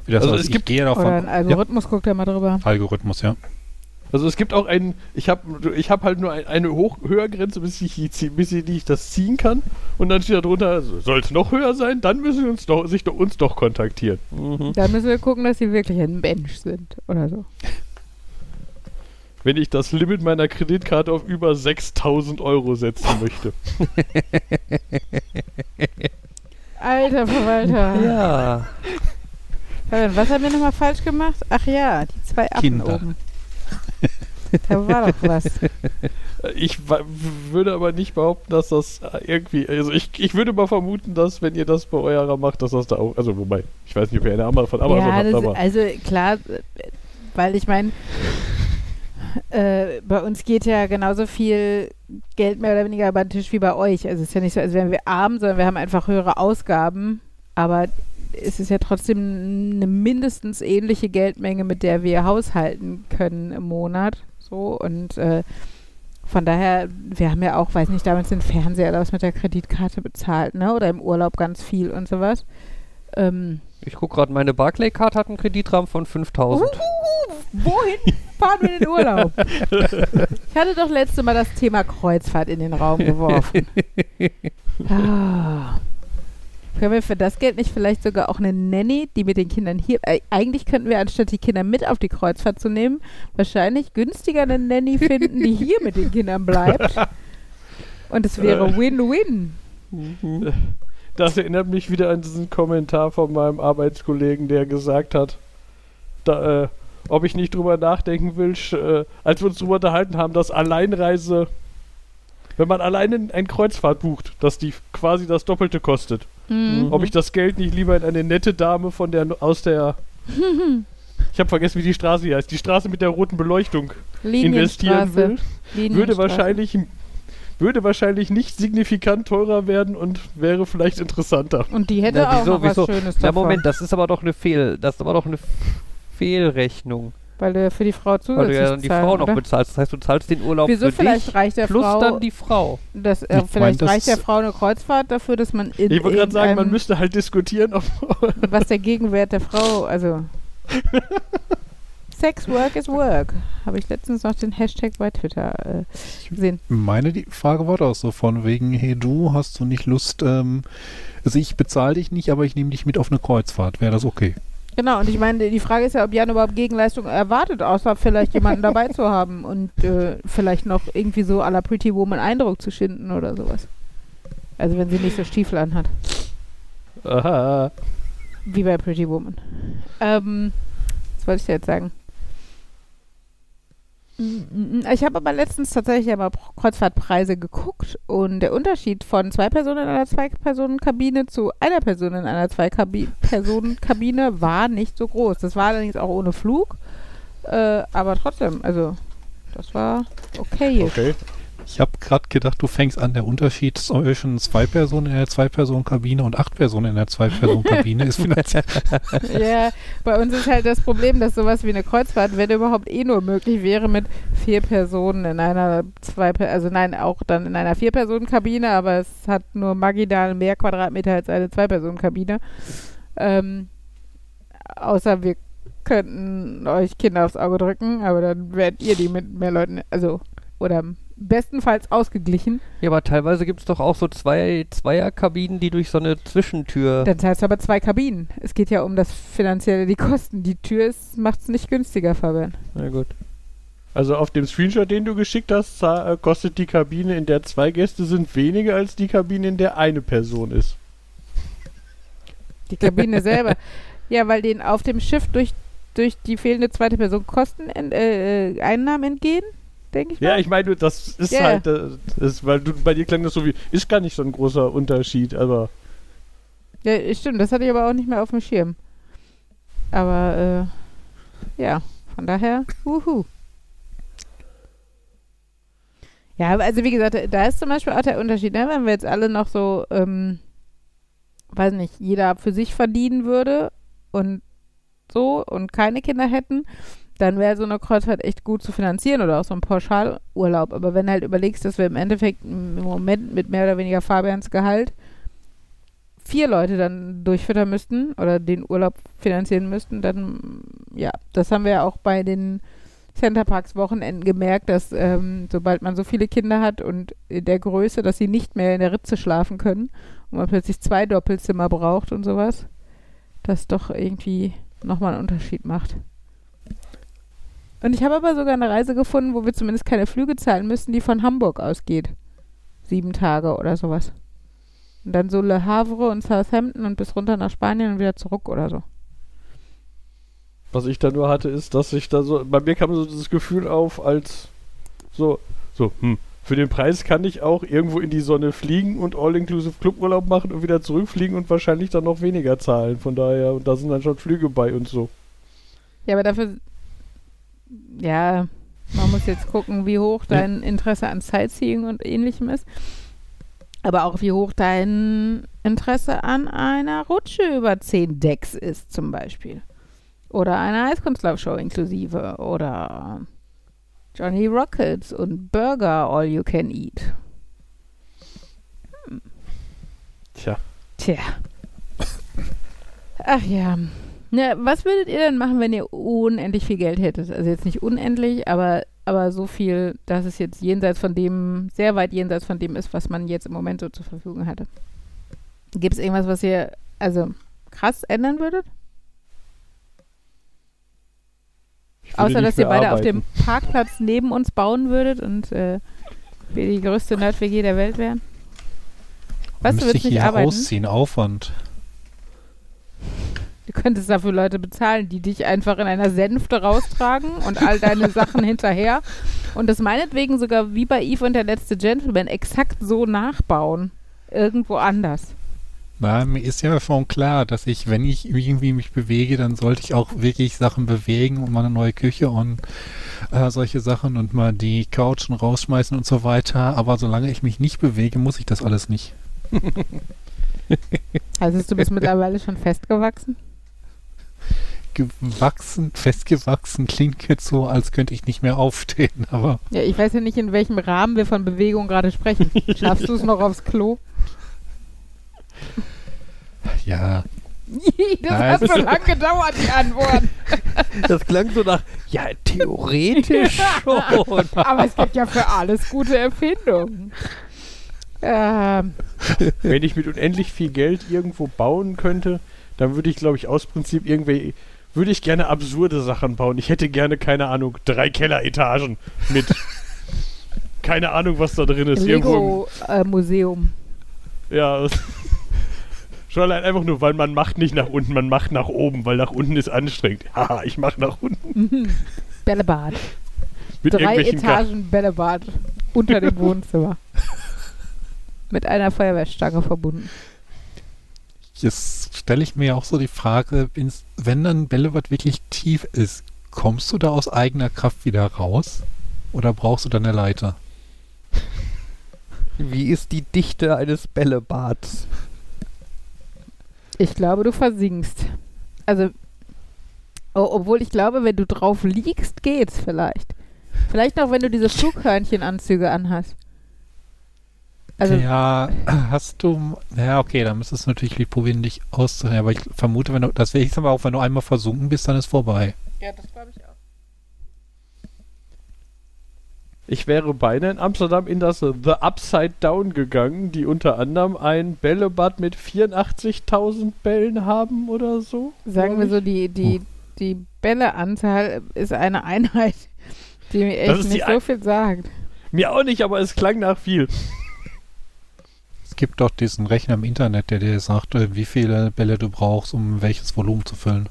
wie das Also ist. es Ich gibt- gehe davon. Oder ein Algorithmus guckt ja mal drüber. Ja, Algorithmus, ja. Also es gibt auch einen, ich habe ich hab halt nur ein, eine hoch, Höhergrenze, bis ich, die bis ich das ziehen kann. Und dann steht da drunter, soll es noch höher sein, dann müssen sie uns doch, sich doch, uns doch kontaktieren. Mhm. Da müssen wir gucken, dass sie wirklich ein Mensch sind oder so. Wenn ich das Limit meiner Kreditkarte auf über 6000 Euro setzen möchte. Alter Verwalter. Ja. Fabian, Was haben wir nochmal falsch gemacht? Ach ja, die zwei Affen Kinder. oben. Da war doch was. Ich würde aber nicht behaupten, dass das äh, irgendwie, also ich, ich würde mal vermuten, dass wenn ihr das bei eurer macht, dass das da auch, also wobei, ich weiß nicht, ob ihr eine Amazon von Amazon ja, habt, aber also klar, weil ich meine, äh, bei uns geht ja genauso viel Geld mehr oder weniger über den Tisch wie bei euch. Also es ist ja nicht so, als wären wir arm, sondern wir haben einfach höhere Ausgaben. Aber es ist ja trotzdem eine mindestens ähnliche Geldmenge, mit der wir haushalten können im Monat. So und äh, von daher, wir haben ja auch, weiß nicht, damals den Fernseher oder was mit der Kreditkarte bezahlt, ne? Oder im Urlaub ganz viel und sowas. Ähm, Ich gucke gerade, meine Barclaycard hat einen Kreditrahmen von 5000. Wohin fahren wir in den Urlaub? Ich hatte doch letzte Mal das Thema Kreuzfahrt in den Raum geworfen. Ah. Können wir für das Geld nicht vielleicht sogar auch eine Nanny, die mit den Kindern hier. Äh, eigentlich könnten wir, anstatt die Kinder mit auf die Kreuzfahrt zu nehmen, wahrscheinlich günstiger eine Nanny finden, die hier mit den Kindern bleibt. Und es wäre Win-Win. das erinnert mich wieder an diesen Kommentar von meinem Arbeitskollegen, der gesagt hat, da, äh, ob ich nicht drüber nachdenken will, äh, als wir uns drüber unterhalten haben, dass Alleinreise, wenn man alleine ein Kreuzfahrt bucht, dass die quasi das Doppelte kostet. Mhm. Ob ich das Geld nicht lieber in eine nette Dame von der aus der ich habe vergessen, wie die Straße hier heißt. Die Straße mit der roten Beleuchtung investieren will, würde wahrscheinlich würde wahrscheinlich nicht signifikant teurer werden und wäre vielleicht interessanter. Und die hätte Na, auch wieso, noch was wieso? Schönes Na davon. Moment, das ist aber doch eine Fehl, das ist aber doch eine F- Fehlrechnung, Weil du ja für die Frau weil zusätzlich du ja dann die zahlen, Frau noch oder? bezahlst. Das heißt, du zahlst den Urlaub Wieso für vielleicht dich reicht der plus Frau dann die Frau. Das, äh, Ich mein, vielleicht das- reicht der Frau eine Kreuzfahrt dafür, dass man in Ich wollte gerade sagen, man müsste halt diskutieren, ob was der Gegenwert der Frau, also Sex Work is Work. Habe ich letztens noch den Hashtag bei Twitter äh, gesehen. Meine die Frage war doch so von wegen, hey du, hast du nicht Lust, ähm, also ich bezahle dich nicht, aber ich nehme dich mit auf eine Kreuzfahrt. Wäre das okay? Genau, und ich meine, die Frage ist ja, ob Jan überhaupt Gegenleistung erwartet, außer vielleicht jemanden dabei zu haben und äh, vielleicht noch irgendwie so à la Pretty Woman Eindruck zu schinden oder sowas. Also wenn sie nicht so Stiefel anhat. Aha. Wie bei Pretty Woman. Ähm, was wollte ich dir jetzt sagen? Ich habe aber letztens tatsächlich einmal Kreuzfahrtpreise geguckt und der Unterschied von zwei Personen in einer Zwei-Personen-Kabine zu einer Person in einer Zwei-Personen-Kabine war nicht so groß. Das war allerdings auch ohne Flug, äh, aber trotzdem, also das war okay. Okay. Ich habe gerade gedacht, du fängst an, der Unterschied zwischen zwei Personen in der Zwei-Personen-Kabine und acht Personen in der Zwei-Personen-Kabine ist finanziell. Ja, bei uns ist halt das Problem, dass sowas wie eine Kreuzfahrt, wenn überhaupt eh nur möglich wäre, mit vier Personen in einer zwei, also nein, auch dann in einer Vier-Personen-Kabine, aber es hat nur marginal mehr Quadratmeter als eine Zwei-Personen-Kabine. Ähm, außer wir könnten euch Kinder aufs Auge drücken, aber dann werdet ihr die mit mehr Leuten, also, oder bestenfalls ausgeglichen. Ja, aber teilweise gibt es doch auch so zwei Zweierkabinen, die durch so eine Zwischentür. Dann zahlst du aber zwei Kabinen. Es geht ja um das finanzielle, die Kosten. Die Tür macht es nicht günstiger, Fabian. Na gut. Also auf dem Screenshot, den du geschickt hast, äh, kostet die Kabine, in der zwei Gäste sind, weniger als die Kabine, in der eine Person ist. Die Kabine selber. Ja, weil denen auf dem Schiff durch, durch die fehlende zweite Person Kosten, äh, äh, Einnahmen entgehen, denke ich Ja, mal. ich meine, das ist Ja. halt, äh, das, weil du, bei dir klang das so wie, ist gar nicht so ein großer Unterschied, aber Ja, stimmt, das hatte ich aber auch nicht mehr auf dem Schirm. Aber, äh, ja, von daher, wuhu. Ja, also wie gesagt, da ist zum Beispiel auch der Unterschied, ne? wenn wir jetzt alle noch so, ähm, weiß nicht, jeder für sich verdienen würde und so und keine Kinder hätten, dann wäre so eine Kreuzfahrt echt gut zu finanzieren oder auch so ein Pauschalurlaub. Aber wenn du halt überlegst, dass wir im Endeffekt im Moment mit mehr oder weniger Fabians Gehalt vier Leute dann durchfüttern müssten oder den Urlaub finanzieren müssten, dann ja, das haben wir ja auch bei den Centerparks Wochenenden gemerkt, dass ähm, sobald man so viele Kinder hat und in der Größe, dass sie nicht mehr in der Ritze schlafen können und man plötzlich zwei Doppelzimmer braucht und sowas, das doch irgendwie nochmal einen Unterschied macht. Und ich habe aber sogar eine Reise gefunden, wo wir zumindest keine Flüge zahlen müssen, die von Hamburg ausgeht. Sieben Tage oder sowas. Und dann so Le Havre und Southampton und bis runter nach Spanien und wieder zurück oder so. Was ich da nur hatte, ist, dass ich da so, bei mir kam so das Gefühl auf, als so, so, hm, für den Preis kann ich auch irgendwo in die Sonne fliegen und All-Inclusive Cluburlaub machen und wieder zurückfliegen und wahrscheinlich dann noch weniger zahlen. Von daher, und da sind dann schon Flüge bei und so. Ja, aber dafür, ja, man muss jetzt gucken, wie hoch dein Interesse an Sightseeing und ähnlichem ist. Aber auch wie hoch dein Interesse an einer Rutsche über zehn Decks ist, zum Beispiel. Oder einer Eiskunstlaufshow inklusive. Oder Johnny Rockets und Burger All You Can Eat. Tja. Tja. Ach ja. Na, was würdet ihr denn machen, wenn ihr unendlich viel Geld hättet? Also jetzt nicht unendlich, aber, aber so viel, dass es jetzt jenseits von dem, sehr weit jenseits von dem ist, was man jetzt im Moment so zur Verfügung hatte. Gibt es irgendwas, was ihr also krass ändern würdet? Würde Außer, dass ihr beide auf arbeiten. dem Parkplatz neben uns bauen würdet und äh, wir die größte Nerd-WG der Welt wären? Was, du würdest ich nicht hier arbeiten? ausziehen, Aufwand. Du könntest dafür Leute bezahlen, die dich einfach in einer Sänfte raustragen und all deine Sachen hinterher und das meinetwegen sogar wie bei Eve und der letzte Gentleman exakt so nachbauen. Irgendwo anders. Na, mir ist ja schon klar, dass ich, wenn ich irgendwie mich bewege, dann sollte ich auch wirklich Sachen bewegen und mal eine neue Küche und äh, solche Sachen und mal die Couchen rausschmeißen und so weiter. Aber solange ich mich nicht bewege, muss ich das alles nicht. Also du bist mittlerweile schon festgewachsen? Gewachsen, festgewachsen klingt jetzt so, als könnte ich nicht mehr aufstehen, aber Ja, ich weiß ja nicht, in welchem Rahmen wir von Bewegung gerade sprechen. Schaffst du es noch aufs Klo? ja. das Nein, hat so lange gedauert, die Antwort. Das klang so nach, ja, theoretisch schon. Aber es gibt ja für alles gute Erfindungen. Ähm, Wenn ich mit unendlich viel Geld irgendwo bauen könnte, dann würde ich, glaube ich, aus Prinzip irgendwie, würde ich gerne absurde Sachen bauen. Ich hätte gerne, keine Ahnung, drei Kelleretagen mit keine Ahnung, was da drin ist. Irgendwo, Lego-Museum. ja. Schon allein einfach nur, weil man macht nicht nach unten, man macht nach oben, weil nach unten ist anstrengend. Haha, ich mache nach unten. Mhm. Bällebad. Mit Drei Etagen Bällebad unter dem Wohnzimmer. Mit einer Feuerwehrstange verbunden. Jetzt stelle ich mir auch so die Frage, wenn's- wenn dann Bällebad wirklich tief ist, kommst du da aus eigener Kraft wieder raus? Oder brauchst du dann eine Leiter? Wie ist die Dichte eines Bällebads? Ich glaube, du versinkst. Also, obwohl ich glaube, wenn du drauf liegst, geht's vielleicht. Vielleicht noch, wenn du diese Flughörnchenanzüge anhast. Also, ja, hast du. Ja, okay, dann müsstest du natürlich wie probieren, dich auszuhören. Aber ich vermute, wenn du. Das wäre ich aber auch, wenn du einmal versunken bist, dann ist vorbei. ja, das glaube ich auch. Ich wäre beinahe in Amsterdam in das The Upside Down gegangen, die unter anderem ein Bällebad mit 84.000 Bällen haben oder so. Sagen wir so, die, die, die Bälleanzahl ist eine Einheit, die mir echt nicht so viel sagt. Mir auch nicht, aber es klang nach viel. Gibt doch diesen Rechner im Internet, der dir sagt, äh, wie viele Bälle du brauchst, um welches Volumen zu füllen.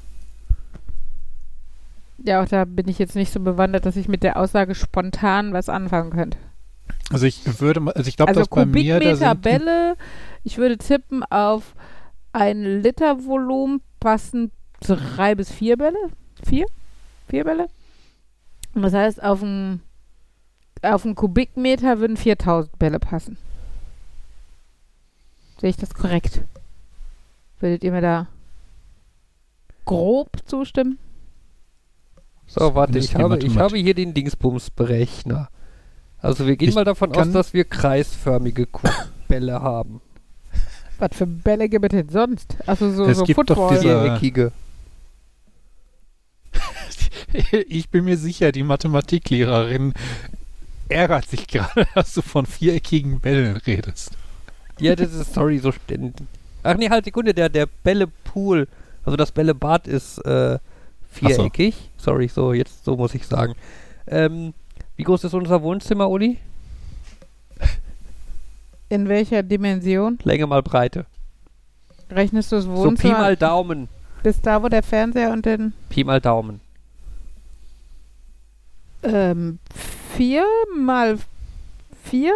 Ja, auch da bin ich jetzt nicht so bewandert, dass ich mit der Aussage spontan was anfangen könnte. Also ich würde also ich glaube, Also dass bei mir da sind Bälle, ich würde tippen auf ein Liter Volumen passen drei bis vier Bälle. Vier? Vier Bälle? Und das heißt, auf einen, auf einen Kubikmeter würden 4000 Bälle passen. Sehe ich das korrekt? Würdet ihr mir da grob zustimmen? So, warte, ich habe, ich habe hier den Dingsbums-Berechner. Also wir gehen Ich mal davon aus, dass wir kreisförmige Bälle haben. Was für Bälle gibt es denn sonst? Also so, Es so gibt doch Football. diese- Viereckige. Ich bin mir sicher, die Mathematiklehrerin ärgert sich gerade, dass du von viereckigen Bällen redest. Ja, das ist, sorry, so ständig. Ach nee, halt Sekunde, der, der Bällepool, also das Bällebad ist äh, viereckig. Sorry, so, jetzt, so muss ich sagen. Ähm, wie groß ist unser Wohnzimmer, Uli? In welcher Dimension? Länge mal Breite. Rechnest du das So Pi Wohnzimmer mal Daumen. bis da, wo der Fernseher und den Pi mal Daumen. ähm, vier mal vier?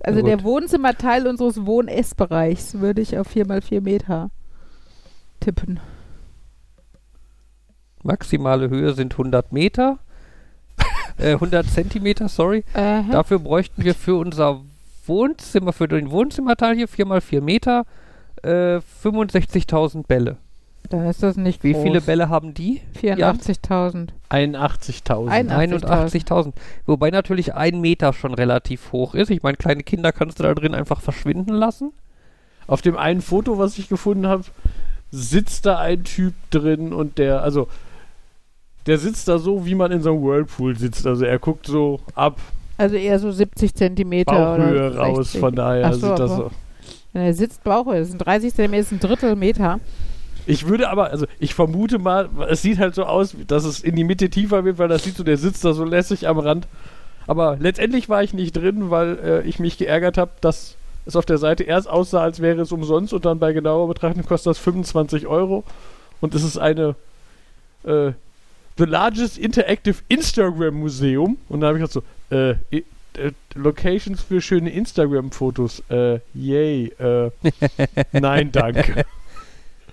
Also der. Wohnzimmerteil unseres Wohn-Essbereichs würde ich auf vier mal vier Meter tippen. Maximale Höhe sind 100 Meter. äh, 100 Zentimeter, sorry. Aha. Dafür bräuchten wir für unser Wohnzimmer, für den Wohnzimmerteil hier 4 mal 4 Meter, äh, 65.000 Bälle. Dann ist das nicht Wie groß. viele Bälle haben die? 84.000. 81.000. Ein- 81.000. Wobei natürlich ein Meter schon relativ hoch ist. Ich meine, kleine Kinder kannst du da drin einfach verschwinden lassen. Auf dem einen Foto, was ich gefunden habe, sitzt da ein Typ drin und der, also, der sitzt da so, wie man in so einem Whirlpool sitzt. Also er guckt so ab Also eher so 70 Zentimeter Bauchhöhe oder raus. 60. Von daher so, sieht das so. Wenn er sitzt, Bauchhöhe. Das sind 30 Zentimeter, ist ein Drittel Meter. Ich würde aber, also ich vermute mal, es sieht halt so aus, dass es in die Mitte tiefer wird, weil das sieht so, der sitzt da so lässig am Rand. Aber letztendlich war ich nicht drin, weil äh, ich mich geärgert habe, dass es auf der Seite erst aussah, als wäre es umsonst und dann bei genauer Betrachtung kostet das 25 Euro. Und es ist eine äh, The Largest Interactive Instagram Museum. Und da habe ich halt so, äh, äh, Locations für schöne Instagram-Fotos. Äh, yay. Äh, nein, danke.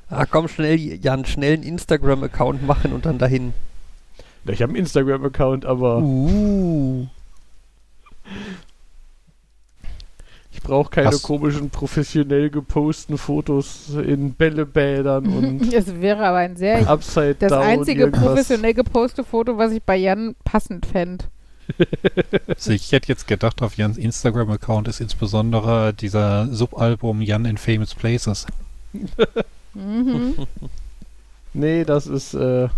Ah, komm, schnell, Jan, schnell einen Instagram-Account machen und dann dahin. Ja, Ich habe einen Instagram-Account, aber Uh. ich brauche keine Hast- komischen, professionell geposten Fotos in Bällebädern und Es wäre aber ein sehr Upside das Down. einzige irgendwas. professionell gepostete Foto, was ich bei Jan passend fände. Also ich hätte jetzt gedacht, auf Jans Instagram-Account ist insbesondere dieser Subalbum Jan in Famous Places. Mhm. Nee, das ist äh,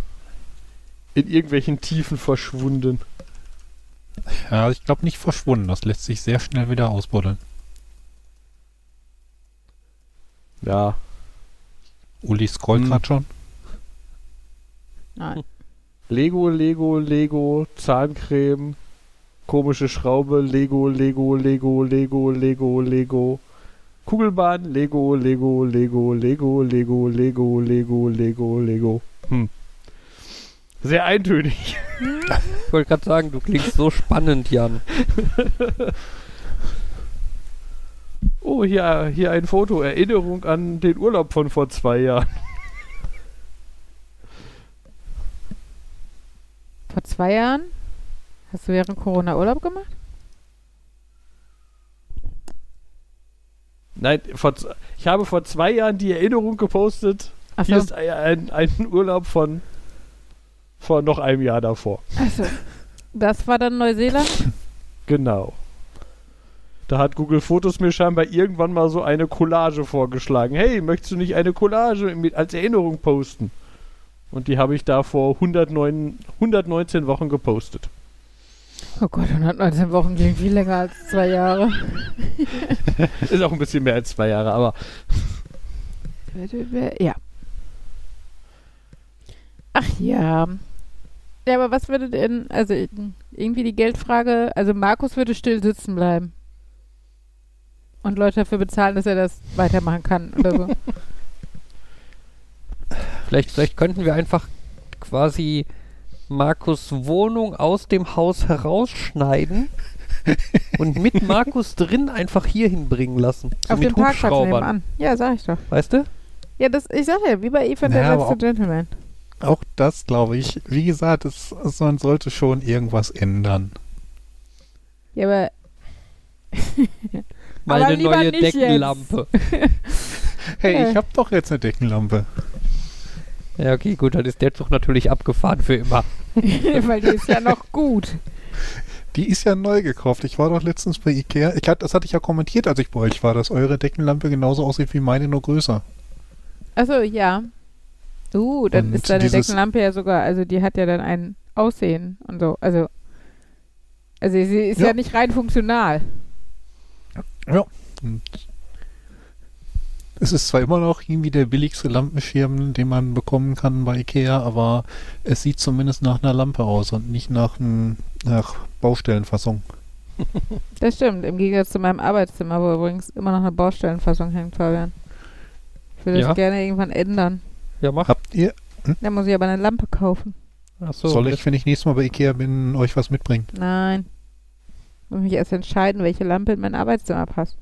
in irgendwelchen Tiefen verschwunden. Ja, ich glaube nicht verschwunden. Das lässt sich sehr schnell wieder ausbuddeln. Ja. Uli scrollt Hm. gerade schon. Nein. Lego, Lego, Lego, Zahncreme, komische Schraube, Lego, Lego, Lego, Lego, Lego, Lego. Kugelbahn, Lego, Lego, Lego, Lego, Lego, Lego, Lego, Lego, Lego. Hm. Sehr eintönig. Ich wollte gerade sagen, du klingst so spannend, Jan. Oh, hier, hier ein Foto. Erinnerung an den Urlaub von vor zwei Jahren. Vor zwei Jahren? Hast du während Corona Urlaub gemacht? Nein, vor, ich habe vor zwei Jahren die Erinnerung gepostet. Achso. Hier ist ein, ein, ein Urlaub von vor noch einem Jahr davor. Also, das war dann Neuseeland? Genau. Da hat Google Fotos mir scheinbar irgendwann mal so eine Collage vorgeschlagen. Hey, möchtest du nicht eine Collage mit, als Erinnerung posten? Und die habe ich da vor 109, 119 Wochen gepostet. Oh Gott, 119 Wochen klingt viel länger als zwei Jahre. Ist auch ein bisschen mehr als zwei Jahre, aber Ja. Ach ja. Ja, aber was würde denn, also irgendwie die Geldfrage, also Markus würde still sitzen bleiben. Und Leute dafür bezahlen, dass er das weitermachen kann oder so. Vielleicht, vielleicht könnten wir einfach quasi Markus Wohnung aus dem Haus herausschneiden und mit Markus drin einfach hier hinbringen lassen. So Auf mit dem Parkplatz nebenan. Ja, sag ich doch. Weißt du? Ja, das, ich sag ja, wie bei Eve und Ja, der letzte auch- Gentleman. Auch das glaube ich. Wie gesagt, es, es, man sollte schon irgendwas ändern. Ja, aber Meine neue nicht Deckenlampe. Hey, ich habe doch jetzt eine Deckenlampe. Ja, okay, gut, dann ist der Zug natürlich abgefahren für immer. weil die ist ja noch gut. Die ist ja neu gekauft. Ich war doch letztens bei Ikea. Ich hat, das hatte ich ja kommentiert, als ich bei euch war, dass eure Deckenlampe genauso aussieht wie meine, nur größer. Achso, ja. Uh, dann Und ist deine dieses- Deckenlampe ja sogar, also die hat ja dann ein Aussehen und so. Also, also sie ist ja, Ja. nicht rein funktional. Ja. Und es ist zwar immer noch irgendwie der billigste Lampenschirm, den man bekommen kann bei Ikea, aber es sieht zumindest nach einer Lampe aus und nicht nach, n- nach Baustellenfassung. Das stimmt, im Gegensatz zu meinem Arbeitszimmer, wo übrigens immer noch eine Baustellenfassung hängt, Fabian. Ich würde Ja. das gerne irgendwann ändern. Ja, mach. Habt ihr, Dann muss ich aber eine Lampe kaufen. Achso, soll ich, wenn ich nächstes Mal bei Ikea bin, euch was mitbringen? Nein. Muss mich erst entscheiden, welche Lampe in mein Arbeitszimmer passt.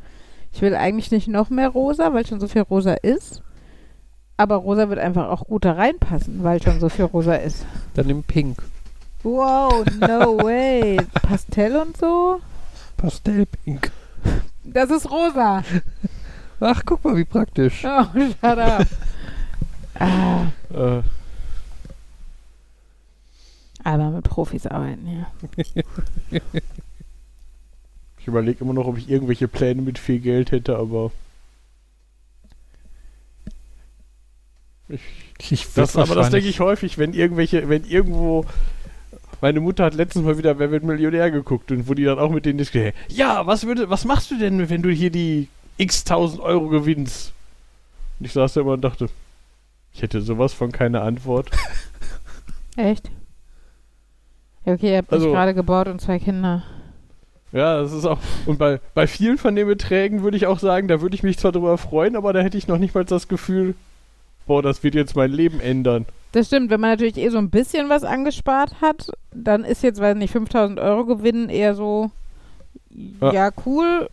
Ich will eigentlich nicht noch mehr rosa, weil schon so viel rosa ist. Aber rosa wird einfach auch gut da reinpassen, weil schon so viel rosa ist. Dann nimm Pink. Wow, no way. Pastell und so? Pastellpink. Das ist rosa. Ach, guck mal, wie praktisch. Oh, shut up. ah, Äh, aber mit Profis arbeiten, ja. ich überlege immer noch, ob ich irgendwelche Pläne mit viel Geld hätte, aber. Ich, Ich das, aber das denke ich häufig, wenn irgendwelche, wenn irgendwo. Meine Mutter hat letztens mal wieder Wer wird Millionär geguckt und wo die dann auch mit denen diskutiert. Ja, was würde, was machst du denn, wenn du hier die x tausend Euro gewinnst? Und ich saß da immer und dachte, ich hätte sowas von keine Antwort. Echt? Ja, okay, ihr habt Also- mich gerade gebaut und zwei Kinder. Ja, das ist auch. Und bei, bei vielen von den Beträgen würde ich auch sagen, da würde ich mich zwar drüber freuen, aber da hätte ich noch nicht mal das Gefühl, boah, das wird jetzt mein Leben ändern. Das stimmt, wenn man natürlich eh so ein bisschen was angespart hat, dann ist jetzt, weiß nicht, 5000 Euro Gewinn eher so, ja, Ja. cool,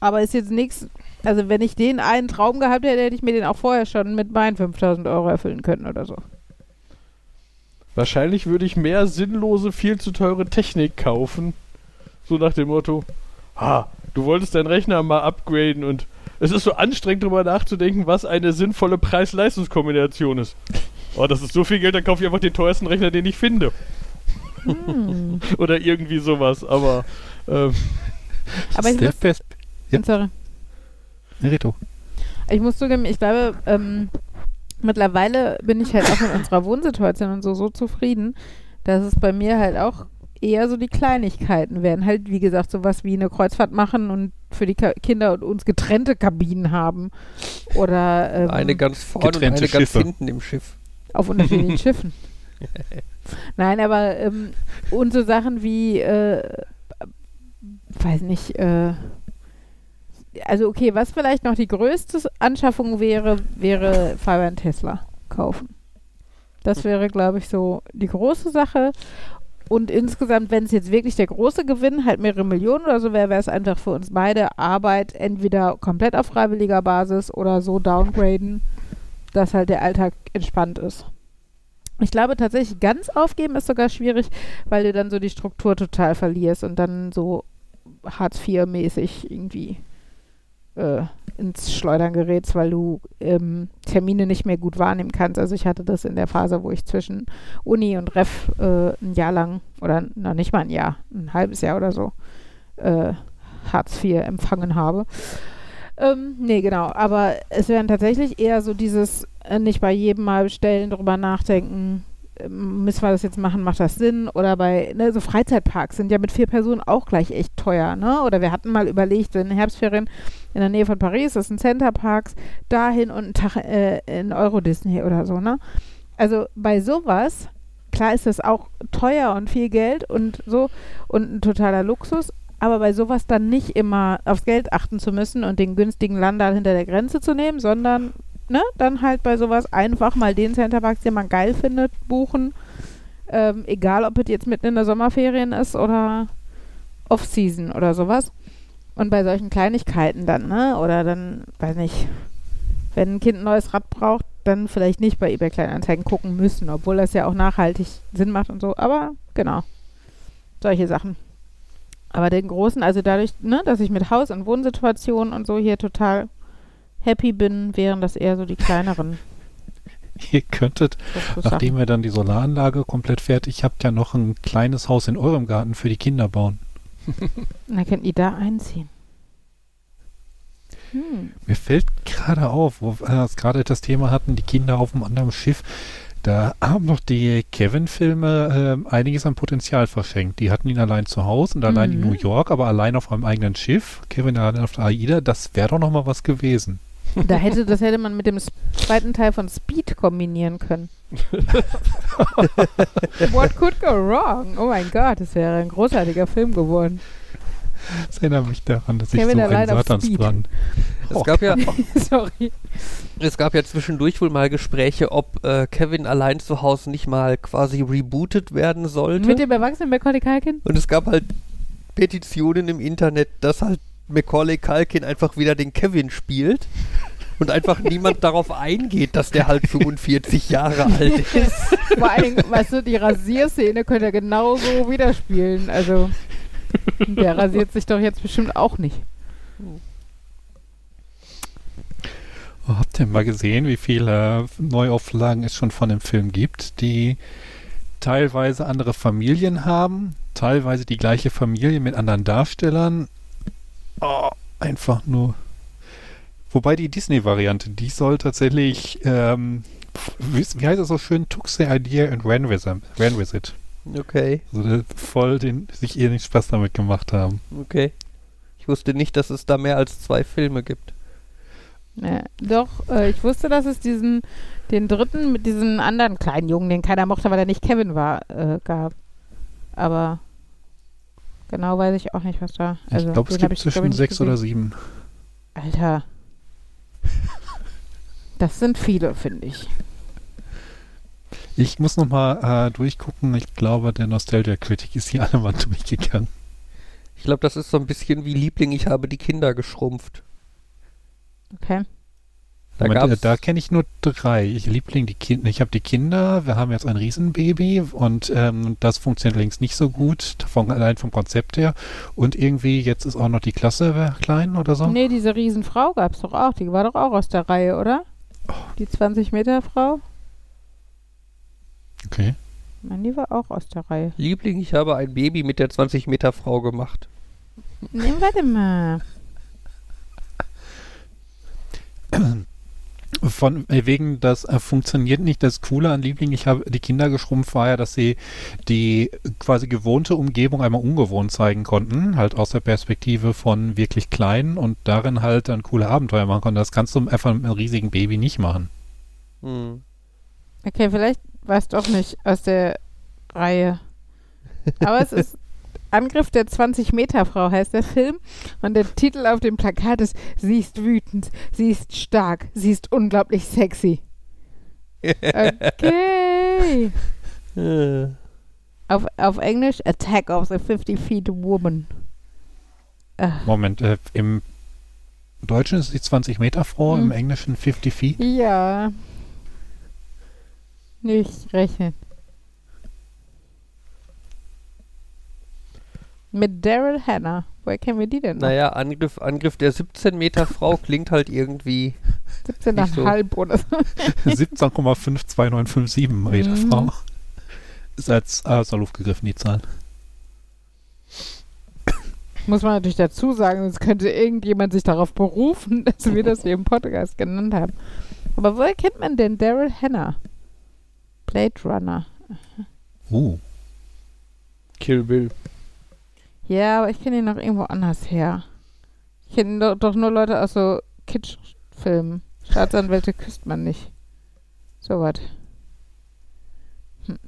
aber ist jetzt nichts, also wenn ich den einen Traum gehabt hätte, hätte ich mir den auch vorher schon mit meinen 5000 Euro erfüllen können oder so. Wahrscheinlich würde ich mehr sinnlose, viel zu teure Technik kaufen. So nach dem Motto, ah, du wolltest deinen Rechner mal upgraden und es ist so anstrengend drüber nachzudenken, was eine sinnvolle Preis-Leistungs-Kombination ist. Oh, das ist so viel Geld, dann kaufe ich einfach den teuersten Rechner, den ich finde. Hm. Oder irgendwie sowas, aber ähm, aber ich muss, Best Ja. sorry. Rito. Ich muss zugeben, ich glaube, ähm, mittlerweile bin ich halt auch in unserer Wohnsituation und so so zufrieden, dass es bei mir halt auch eher so die Kleinigkeiten werden. Halt, wie gesagt, sowas wie eine Kreuzfahrt machen und für die Ka Kinder und uns getrennte Kabinen haben. Oder ähm, Eine ganz vorne und Getrennte eine ganz Schiffe. hinten im Schiff. auf unterschiedlichen Schiffen. Nein, aber ähm, und so Sachen wie, äh, weiß nicht, äh, also okay, was vielleicht noch die größte Anschaffung wäre, wäre Fabian Tesla kaufen. Das wäre, glaube ich, so die große Sache. Und insgesamt, wenn es jetzt wirklich der große Gewinn, halt mehrere Millionen oder so wäre, wäre es einfach für uns beide Arbeit entweder komplett auf freiwilliger Basis oder so downgraden, dass halt der Alltag entspannt ist. Ich glaube tatsächlich, ganz aufgeben ist sogar schwierig, weil du dann so die Struktur total verlierst und dann so Hartz IV-mäßig irgendwie äh, ins Schleudern gerätst, weil du ähm, Termine nicht mehr gut wahrnehmen kannst. Also ich hatte das in der Phase, wo ich zwischen Uni und Ref äh, ein Jahr lang oder noch nicht mal ein Jahr, ein halbes Jahr oder so äh, Hartz IV empfangen habe. Ähm, nee, genau. Aber es wären tatsächlich eher so dieses äh, nicht bei jedem Mal bestellen, drüber nachdenken, müssen wir das jetzt machen, macht das Sinn? Oder bei, ne, so Freizeitparks sind ja mit vier Personen auch gleich echt teuer, ne? Oder wir hatten mal überlegt, in den Herbstferien in der Nähe von Paris, das sind Centerparks, dahin und einen Tag äh, in Euro Disney oder so, ne? Also bei sowas, klar ist das auch teuer und viel Geld und so und ein totaler Luxus, aber bei sowas dann nicht immer aufs Geld achten zu müssen und den günstigen Landal hinter der Grenze zu nehmen, sondern ne, dann halt bei sowas einfach mal den Centerparks, den man geil findet, buchen. Ähm, egal, ob es jetzt mitten in der Sommerferien ist oder Off-Season oder sowas. Und bei solchen Kleinigkeiten dann, ne? Oder dann, weiß nicht, wenn ein Kind ein neues Rad braucht, dann vielleicht nicht bei eBay Kleinanzeigen gucken müssen, obwohl das ja auch nachhaltig Sinn macht und so. Aber genau, solche Sachen. Aber den großen, also dadurch, ne, dass ich mit Haus- und Wohnsituationen und so hier total happy bin, wären das eher so die kleineren. Ihr könntet, nachdem ihr dann die Solaranlage komplett fertig habt, ja noch ein kleines Haus in eurem Garten für die Kinder bauen. Dann könnt ihr da einziehen. Hm. Mir fällt gerade auf, wo wir gerade das Thema hatten, die Kinder auf einem anderen Schiff. Da haben noch die Kevin-Filme äh, einiges an Potenzial verschenkt. Die hatten ihn allein zu Hause und allein mhm. in New York, aber allein auf einem eigenen Schiff. Kevin allein auf der AIDA, das wäre doch noch mal was gewesen. Da hätte, das hätte man mit dem zweiten Teil von Speed kombinieren können. What could go wrong? Oh mein Gott, das wäre ein großartiger Film geworden. Das erinnert mich daran, dass Kevin ich so einen Satansbrand. Es oh. gab ja, sorry. Es gab ja zwischendurch wohl mal Gespräche, ob äh, Kevin allein zu Hause nicht mal quasi rebootet werden sollte. Mit dem erwachsenen Macaulay Culkin? Und es gab halt Petitionen im Internet, dass halt Macaulay Culkin einfach wieder den Kevin spielt und einfach niemand darauf eingeht, dass der halt 45 Jahre alt ist. Vor allem, weißt du, die Rasierszene könnte er genauso wieder spielen. Also, der rasiert sich doch jetzt bestimmt auch nicht. Oh, habt ihr mal gesehen, wie viele Neuauflagen es schon von dem Film gibt, die teilweise andere Familien haben, teilweise die gleiche Familie mit anderen Darstellern Oh, einfach nur. Wobei die Disney-Variante, die soll tatsächlich, ähm, wie, wie, heißt das so schön? Took the idea and ran with, them, ran with it. Okay. Also voll den, sich ihr nicht Spaß damit gemacht haben. Okay. Ich wusste nicht, dass es da mehr als zwei Filme gibt. Ja, doch, äh, ich wusste, dass es diesen, den dritten mit diesem anderen kleinen Jungen, den keiner mochte, weil er nicht Kevin war, äh, gab. Aber Genau weiß ich auch nicht, was da. Also, ich glaube, es gibt zwischen sechs oder sieben. Alter. Das sind viele, finde ich. Ich muss nochmal äh, durchgucken. Ich glaube, der Nostalgia-Kritik ist hier alle mal durchgegangen. Ich glaube, das ist so ein bisschen wie Liebling, ich habe die Kinder geschrumpft. Okay. Da, äh, da kenne ich nur drei. Ich Liebling, die Kinder. Ich habe die Kinder. Wir haben jetzt ein Riesenbaby und ähm, das funktioniert allerdings nicht so gut, von, allein vom Konzept her. Und irgendwie jetzt ist auch noch die Klasse klein oder so. Nee, diese Riesenfrau gab es doch auch. Die war doch auch aus der Reihe, oder? Oh. Die 20 Meter Frau. Okay. Nein, die war auch aus der Reihe. Liebling, ich habe ein Baby mit der 20 Meter Frau gemacht. Nee, warte mal. Von äh, wegen, das äh, funktioniert nicht. Das Coole an Liebling, ich habe die Kinder geschrumpft, war ja, dass sie die quasi gewohnte Umgebung einmal ungewohnt zeigen konnten, halt aus der Perspektive von wirklich kleinen und darin halt dann coole Abenteuer machen konnten. Das kannst du einfach mit einem riesigen Baby nicht machen. Hm. Okay, vielleicht war es doch nicht aus der Reihe. Aber es ist Angriff der 20-Meter-Frau heißt der Film. Und der Titel auf dem Plakat ist: Sie ist wütend, sie ist stark, sie ist unglaublich sexy. Okay. auf, auf Englisch: Attack of the 50 Feet Woman. Ach. Moment, äh, im Deutschen ist die 20-Meter-Frau, hm. im Englischen 50 Feet? Ja. Nicht rechnen. Mit Daryl Hannah. Woher kennen wir die denn noch? Naja, Angriff, Angriff der 17 Meter Frau klingt halt irgendwie. 17,5 so. oder so. 17,52957 Meter mhm. Frau. Ist als aus der Luft gegriffen, die Zahl. Muss man natürlich dazu sagen, sonst könnte irgendjemand sich darauf berufen, dass wir das hier im Podcast genannt haben. Aber woher kennt man denn Daryl Hannah? Blade Runner. Uh. Kill Bill. Ja, aber ich kenne ihn noch irgendwo anders her. Ich kenne doch, doch, nur Leute aus so Kitsch-Filmen. Staatsanwälte küsst man nicht. So was. Hm.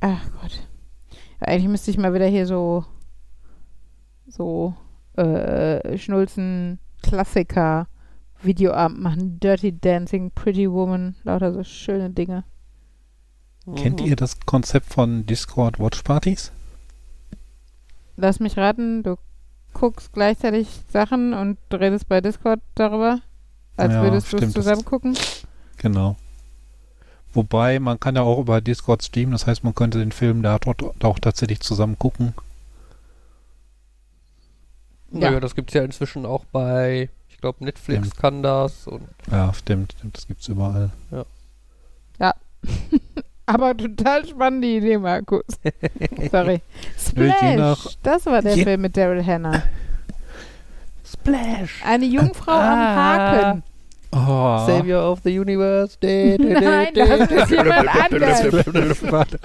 Ach Gott. Eigentlich müsste ich mal wieder hier so so äh, Schnulzen Klassiker Videoabend machen. Dirty Dancing, Pretty Woman, lauter so schöne Dinge. Kennt ihr das Konzept von Discord Watch Partys? lass mich raten, du guckst gleichzeitig Sachen und redest bei Discord darüber, als Ja, würdest du es zusammen gucken. Genau. Wobei, man kann ja auch über Discord streamen, das heißt, man könnte den Film da dort auch tatsächlich zusammen gucken. Naja, das gibt es ja inzwischen auch bei, ich glaube, Netflix Stimmt. kann das und Ja, stimmt, stimmt, das gibt's überall. Aber total spannende Idee, Markus. Sorry. Je Splash, das war der je- Film mit Daryl Hannah. Splash! Eine Jungfrau am Ah. Haken. Oh. Savior of the Universe. De, de, de, Nein, de, das ist jemand anderes.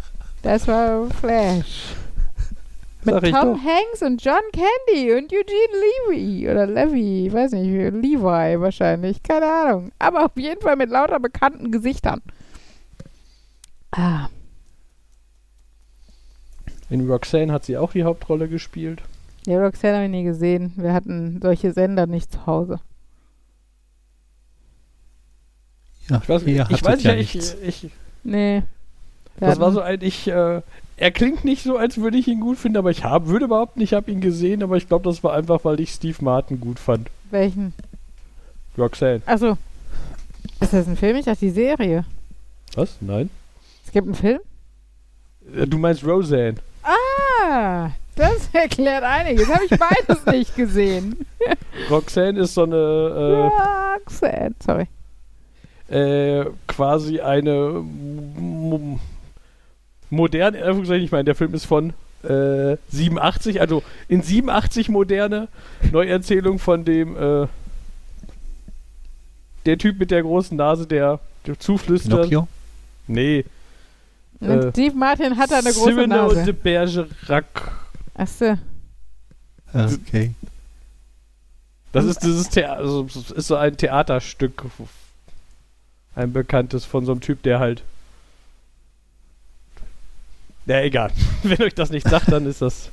Das war Flash. Mit Sag Tom. Hanks und John Candy und Eugene Levy oder Levy, ich weiß nicht, Levi wahrscheinlich, keine Ahnung. Aber auf jeden Fall mit lauter bekannten Gesichtern. Ah, In Roxanne hat sie auch die Hauptrolle gespielt. ja, Roxanne habe ich nie gesehen. Wir hatten solche Sender nicht zu Hause. Ja, Ich weiß, ihr ich weiß ja ja, ich, ich, Nee. Das war so ein, ich, äh, er klingt nicht so, als würde ich ihn gut finden, aber ich hab, würde überhaupt nicht, ich habe ihn gesehen, aber ich glaube, das war einfach, weil ich Steve Martin gut fand. Welchen? Roxanne. Achso. Ist das ein Film? Ich dachte, die Serie. Was? Nein? Es gibt einen Film? Äh, Du meinst Roseanne. Ah, das erklärt einiges. Habe ich beides nicht gesehen. Roxanne ist so eine, Roxanne. Sorry. äh, äh, quasi eine moderne, Anführungszeichen, ich meine, der Film ist von äh, 87, also in 87 moderne Neuerzählung von dem, äh, der Typ mit der großen Nase, der, der zuflüstert. Pinocchio? Nee. Und Äh, Steve Martin hat eine große de Nase. Bergerac. Achso. Okay. Das ist dieses Thea also, ist so ein Theaterstück. Ein bekanntes von so einem Typ, der halt. Ja, egal. Wenn euch das nicht sagt, dann ist das.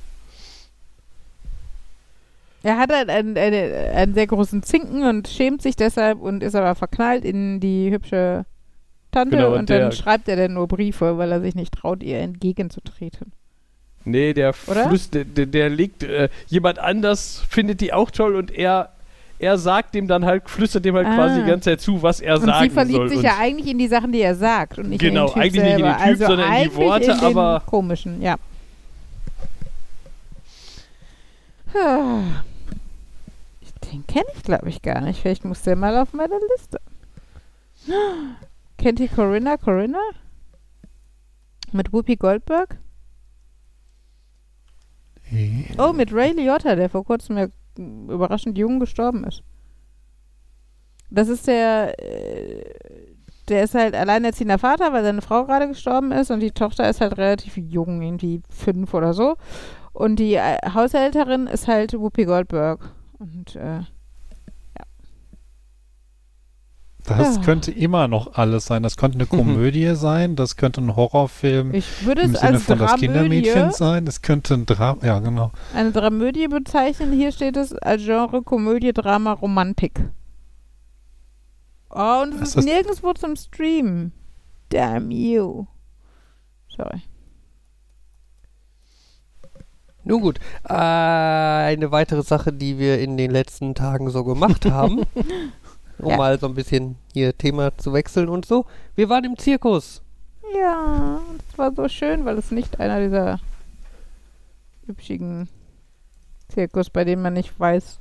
Er hat halt einen, eine, einen sehr großen Zinken und schämt sich deshalb und ist aber verknallt in die hübsche Tante Genau, und, und dann schreibt er dann nur Briefe, weil er sich nicht traut, ihr entgegenzutreten. Nee, der? Flüss, der, der, der legt. Äh, jemand anders findet die auch toll und er. Er sagt dem dann halt, flüstert dem halt Ah. quasi die ganze Zeit zu, was er Und sagen sie verliebt soll. sich ja eigentlich in die Sachen, die er sagt und nicht Genau, in den Typ eigentlich nicht in selber. den Typ, also sondern in die Worte, in aber- komischen, ja. Den kenne ich, glaube ich, gar nicht. Vielleicht muss der mal auf meine Liste. Kennt ihr Corinna Corinna? Mit Whoopi Goldberg? Oh, mit Ray Liotta, der vor kurzem ja überraschend jung gestorben ist. Das ist der, äh, der ist halt alleinerziehender Vater, weil seine Frau gerade gestorben ist und die Tochter ist halt relativ jung, irgendwie fünf oder so. Und die äh, Haushälterin ist halt Whoopi Goldberg. Und äh, Das Ja. könnte immer noch alles sein. Das könnte eine Komödie sein, das könnte ein Horrorfilm ich würde im es Sinne als von das Dramödie, Kindermädchen sein. Es könnte ein Drama, ja genau. eine Dramödie bezeichnen. Hier steht es als Genre Komödie, Drama, Romantik. Oh, und es Ist ist das- nirgendwo zum Streamen. Damn you. Sorry. Nun gut, äh, eine weitere Sache, die wir in den letzten Tagen so gemacht haben, um Ja. mal so ein bisschen hier Thema zu wechseln und so. Wir waren im Zirkus. Ja, es war so schön, weil es nicht einer dieser hübschigen Zirkus, bei dem man nicht weiß,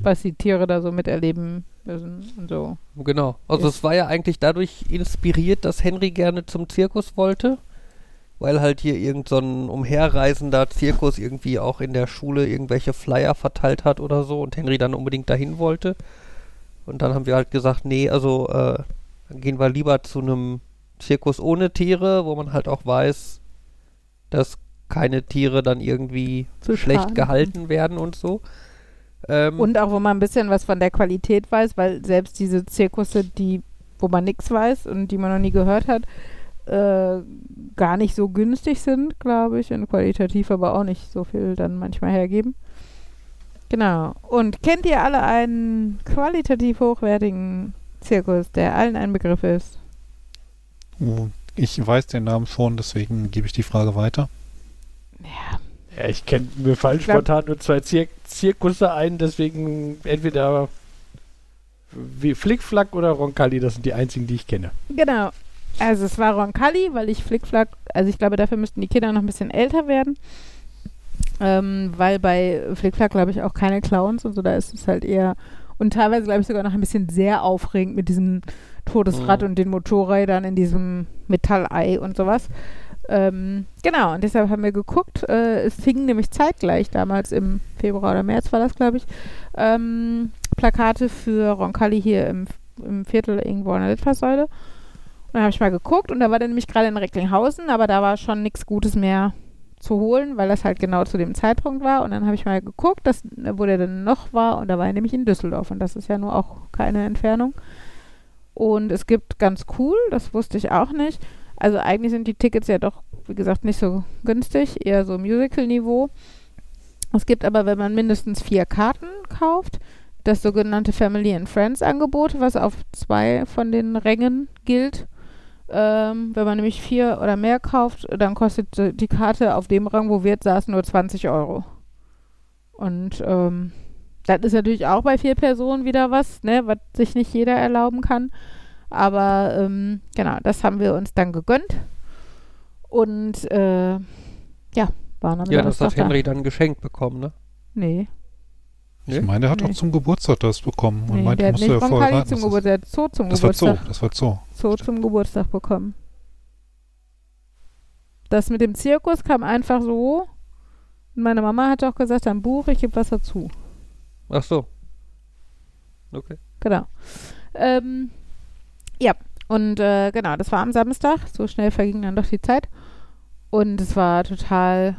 was die Tiere da so miterleben müssen und so. Genau. Also es war ja eigentlich dadurch inspiriert, dass Henry gerne zum Zirkus wollte, weil halt hier irgend so ein umherreisender Zirkus irgendwie auch in der Schule irgendwelche Flyer verteilt hat oder so und Henry dann unbedingt dahin wollte. Und dann haben wir halt gesagt, nee, also äh, dann gehen wir lieber zu einem Zirkus ohne Tiere, wo man halt auch weiß, dass keine Tiere dann irgendwie Zu schlecht Schaden. gehalten werden und so. Ähm, Und auch, wo man ein bisschen was von der Qualität weiß, weil selbst diese Zirkusse, die, wo man nichts weiß und die man noch nie gehört hat, äh, gar nicht so günstig sind, glaube ich, und qualitativ aber auch nicht so viel dann manchmal hergeben. Genau. Und kennt ihr alle einen qualitativ hochwertigen Zirkus, der allen ein Begriff ist? Oh, Ich weiß den Namen schon, deswegen gebe ich die Frage weiter. Ja. Ja, ich kenne, mir fallen glaub- spontan nur zwei Zir Zirkusse ein, deswegen entweder wie Flickflack oder Roncalli, das sind die einzigen, die ich kenne. Genau. Also es war Roncalli, weil ich Flickflack, also ich glaube, dafür müssten die Kinder noch ein bisschen älter werden. Ähm, weil bei Flickflack, glaube ich, auch keine Clowns und so, da ist es halt eher und teilweise, glaube ich, sogar noch ein bisschen sehr aufregend mit diesem Todesrad Mhm. und den Motorrädern in diesem Metallei und sowas. Ähm, genau, und deshalb haben wir geguckt. Äh, es fing nämlich zeitgleich, damals im Februar oder März war das, glaube ich, ähm, Plakate für Roncalli hier im, im Viertel irgendwo an der Litfaßsäule. Und dann habe ich mal geguckt und da war der nämlich gerade in Recklinghausen, aber da war schon nichts Gutes mehr zu holen, weil das halt genau zu dem Zeitpunkt war. Und dann habe ich mal geguckt, dass, wo der denn noch war und da war er nämlich in Düsseldorf und das ist ja nur auch keine Entfernung. Und es gibt ganz cool, das wusste ich auch nicht. Also eigentlich sind die Tickets ja doch, wie gesagt, nicht so günstig, eher so Musical-Niveau. Es gibt aber, wenn man mindestens vier Karten kauft, das sogenannte Family and Friends Angebot, was auf zwei von den Rängen gilt. Ähm, wenn man nämlich vier oder mehr kauft, dann kostet die Karte auf dem Rang, wo wir jetzt saßen, nur 20 Euro. Und ähm, das ist natürlich auch bei vier Personen wieder was, ne, was sich nicht jeder erlauben kann. Aber ähm, genau, das haben wir uns dann gegönnt. Und äh, ja, waren am Ja, das hat da. Henry dann geschenkt bekommen, ne? Nee, Ich Nee? meine, er hat Nee. auch zum Geburtstag das bekommen. Und nee meinte, der hat musst nicht Roncalli zum Geburtstag, der hat Zoo zum Das war Zoo, Geburtstag. das war Zoo. Zoo zum Geburtstag bekommen. Das mit dem Zirkus kam einfach so. Und Meine Mama hat auch gesagt, ein Buch, ich gebe was dazu. Ach so. Okay. Genau. Ähm, ja, und äh, genau, das war am Samstag. So schnell verging dann doch die Zeit. Und es war total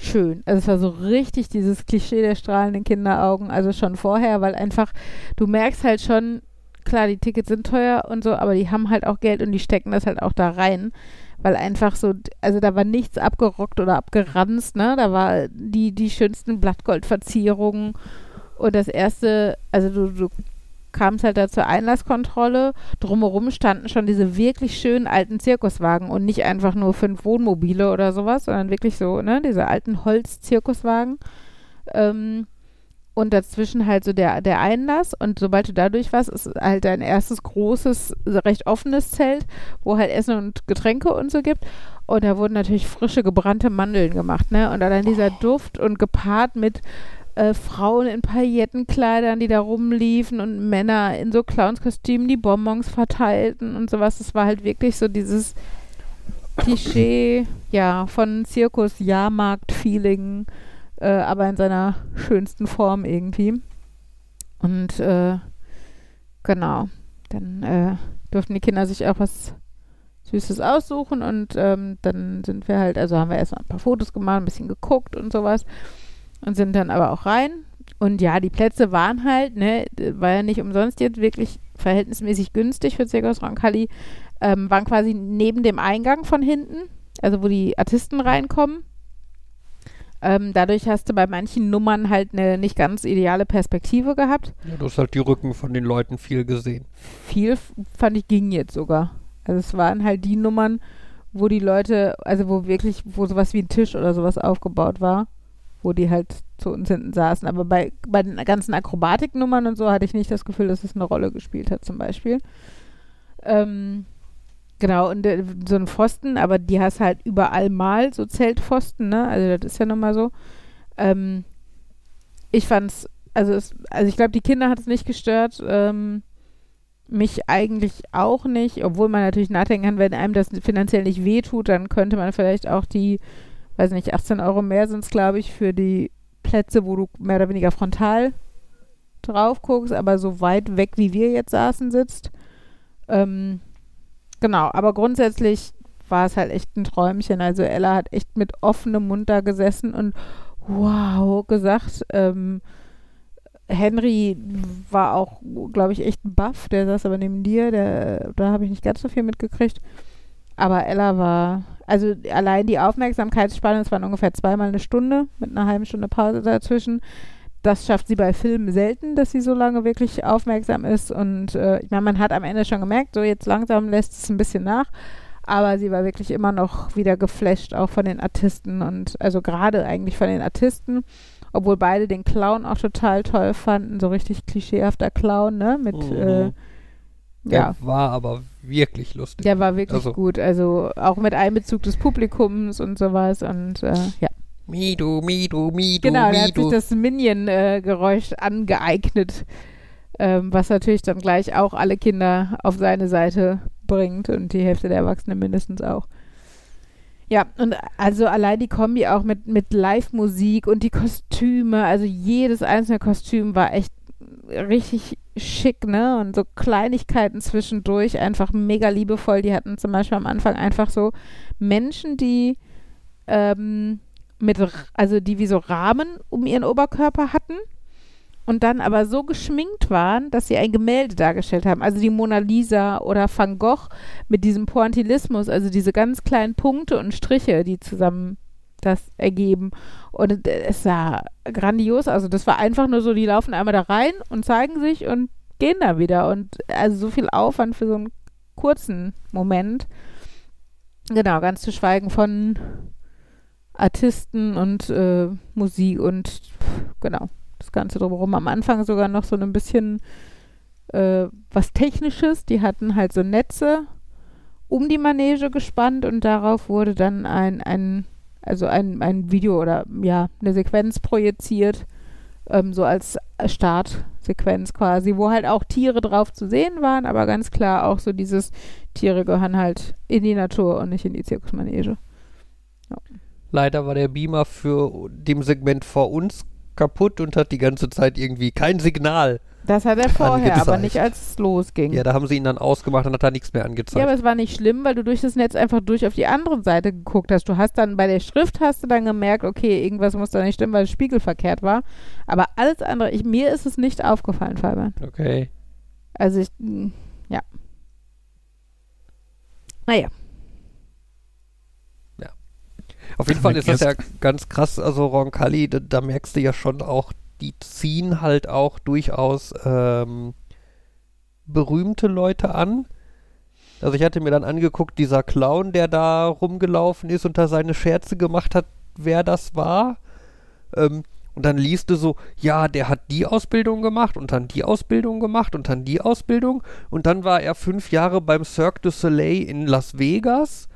schön. Also es war so richtig dieses Klischee der strahlenden Kinderaugen, also schon vorher, weil einfach, du merkst halt schon, klar, die Tickets sind teuer und so, aber die haben halt auch Geld und die stecken das halt auch da rein. Weil einfach so, also da war nichts abgerockt oder abgeranzt, ne? Da war die, die schönsten Blattgoldverzierungen. Und das erste, also du, du kamst halt da zur Einlasskontrolle. Drumherum standen schon diese wirklich schönen alten Zirkuswagen und nicht einfach nur fünf Wohnmobile oder sowas, sondern wirklich so, ne, diese alten Holz-Zirkuswagen. Ähm, und dazwischen halt so der, der Einlass. Und sobald du da durch warst, ist halt dein erstes großes, recht offenes Zelt, wo halt Essen und Getränke und so gibt. Und da wurden natürlich frische, gebrannte Mandeln gemacht, ne? Und allein dieser Duft und gepaart mit äh, Frauen in Paillettenkleidern, die da rumliefen und Männer in so Clownskostümen, die Bonbons verteilten und sowas. Das war halt wirklich so dieses Klischee, ja, von Zirkus, Jahrmarkt-Feeling, äh, aber in seiner schönsten Form irgendwie. Und äh, genau, dann äh, durften die Kinder sich auch was Süßes aussuchen und ähm, dann sind wir halt, also haben wir erstmal ein paar Fotos gemacht, ein bisschen geguckt und sowas und sind dann aber auch rein. Und ja, die Plätze waren halt, ne, war ja nicht umsonst jetzt wirklich verhältnismäßig günstig für Zirkus Roncalli, ähm, waren quasi neben dem Eingang von hinten, also wo die Artisten reinkommen. Ähm, dadurch hast du bei manchen Nummern halt eine nicht ganz ideale Perspektive gehabt. Ja, du hast halt die Rücken von den Leuten viel gesehen. Viel fand ich ging jetzt sogar. Also es waren halt die Nummern, wo die Leute, also wo wirklich, wo sowas wie ein Tisch oder sowas aufgebaut war, wo die halt zu uns hinten saßen. Aber bei, bei den ganzen Akrobatiknummern und so hatte ich nicht das Gefühl, dass es eine Rolle gespielt hat, zum Beispiel. Ähm, genau, und äh, so ein Pfosten, aber die hast halt überall mal so Zeltpfosten, ne? Also das ist ja nun mal so. Ähm, ich fand's, also es, also ich glaube, die Kinder hat es nicht gestört. Ähm, mich eigentlich auch nicht, obwohl man natürlich nachdenken kann, wenn einem das finanziell nicht wehtut, dann könnte man vielleicht auch die, weiß nicht, 18 Euro mehr sind es, glaube ich, für die Plätze, wo du mehr oder weniger frontal drauf guckst, aber so weit weg, wie wir jetzt saßen, sitzt. Ähm, genau, aber grundsätzlich war es halt echt ein Träumchen. Also Ella hat echt mit offenem Mund da gesessen und wow gesagt. Ähm, Henry war auch, glaube ich, echt ein Buff. Der saß aber neben dir. Der, da habe ich nicht ganz so viel mitgekriegt. Aber Ella war, also allein die Aufmerksamkeitsspanne, es waren ungefähr zweimal eine Stunde mit einer halben Stunde Pause dazwischen. Das schafft sie bei Filmen selten, dass sie so lange wirklich aufmerksam ist. Und äh, ich meine, man hat am Ende schon gemerkt, so jetzt langsam lässt es ein bisschen nach. aber sie war wirklich immer noch wieder geflasht, auch von den Artisten und also gerade eigentlich von den Artisten, obwohl beide den Clown auch total toll fanden, so richtig klischeehafter Clown, ne? Mit Mhm. äh, Der ja, war aber wirklich lustig. der war wirklich Also- gut. Also auch mit Einbezug des Publikums und sowas und äh, ja. Midu, Midu, Midu, Genau, der hat sich das Minion-Geräusch angeeignet, ähm, was natürlich dann gleich auch alle Kinder auf seine Seite bringt und die Hälfte der Erwachsenen mindestens auch. Ja, und also allein die Kombi auch mit, mit Live-Musik und die Kostüme, also jedes einzelne Kostüm war echt richtig schick, ne? Und so Kleinigkeiten zwischendurch, einfach mega liebevoll. Die hatten zum Beispiel am Anfang einfach so Menschen, die ähm, mit, also die wie so Rahmen um ihren Oberkörper hatten und dann aber so geschminkt waren, dass sie ein Gemälde dargestellt haben. Also die Mona Lisa oder Van Gogh mit diesem Pointillismus, also diese ganz kleinen Punkte und Striche, die zusammen das ergeben. Und es sah grandios, also das war einfach nur so, die laufen einmal da rein und zeigen sich und gehen da wieder. Und also so viel Aufwand für so einen kurzen Moment. Genau, ganz zu schweigen von Artisten und äh, Musik und genau, das Ganze drumherum. Am Anfang sogar noch so ein bisschen äh, was Technisches. Die hatten halt so Netze um die Manege gespannt und darauf wurde dann ein, ein also ein, ein Video oder ja, eine Sequenz projiziert, ähm, so als Startsequenz quasi, wo halt auch Tiere drauf zu sehen waren, aber ganz klar auch so dieses Tiere gehören halt in die Natur und nicht in die Zirkusmanege. Leider war der Beamer für dem Segment vor uns kaputt und hat die ganze Zeit irgendwie kein Signal. Das hat er vorher, aber Angezeigt. nicht als es losging. Ja, da haben sie ihn dann ausgemacht und hat da nichts mehr angezeigt. Ja, aber es war nicht schlimm, weil du durch das Netz einfach durch auf die andere Seite geguckt hast. Du hast dann bei der Schrift hast du dann gemerkt, okay, irgendwas muss da nicht stimmen, weil es spiegelverkehrt war. Aber alles andere, ich, mir ist es nicht aufgefallen, Fabian. okay. Also ich, mh, ja. Naja, Auf jeden Fall ist das ja ganz krass. Also Roncalli, da, da merkst du ja schon auch, die ziehen halt auch durchaus ähm, berühmte Leute an. Also ich hatte mir dann angeguckt, dieser Clown, der da rumgelaufen ist und da seine Scherze gemacht hat, wer das war. Ähm, und dann liest du so, ja, der hat die Ausbildung gemacht und dann die Ausbildung gemacht und dann die Ausbildung. Und dann war er fünf Jahre beim Cirque du Soleil in Las Vegas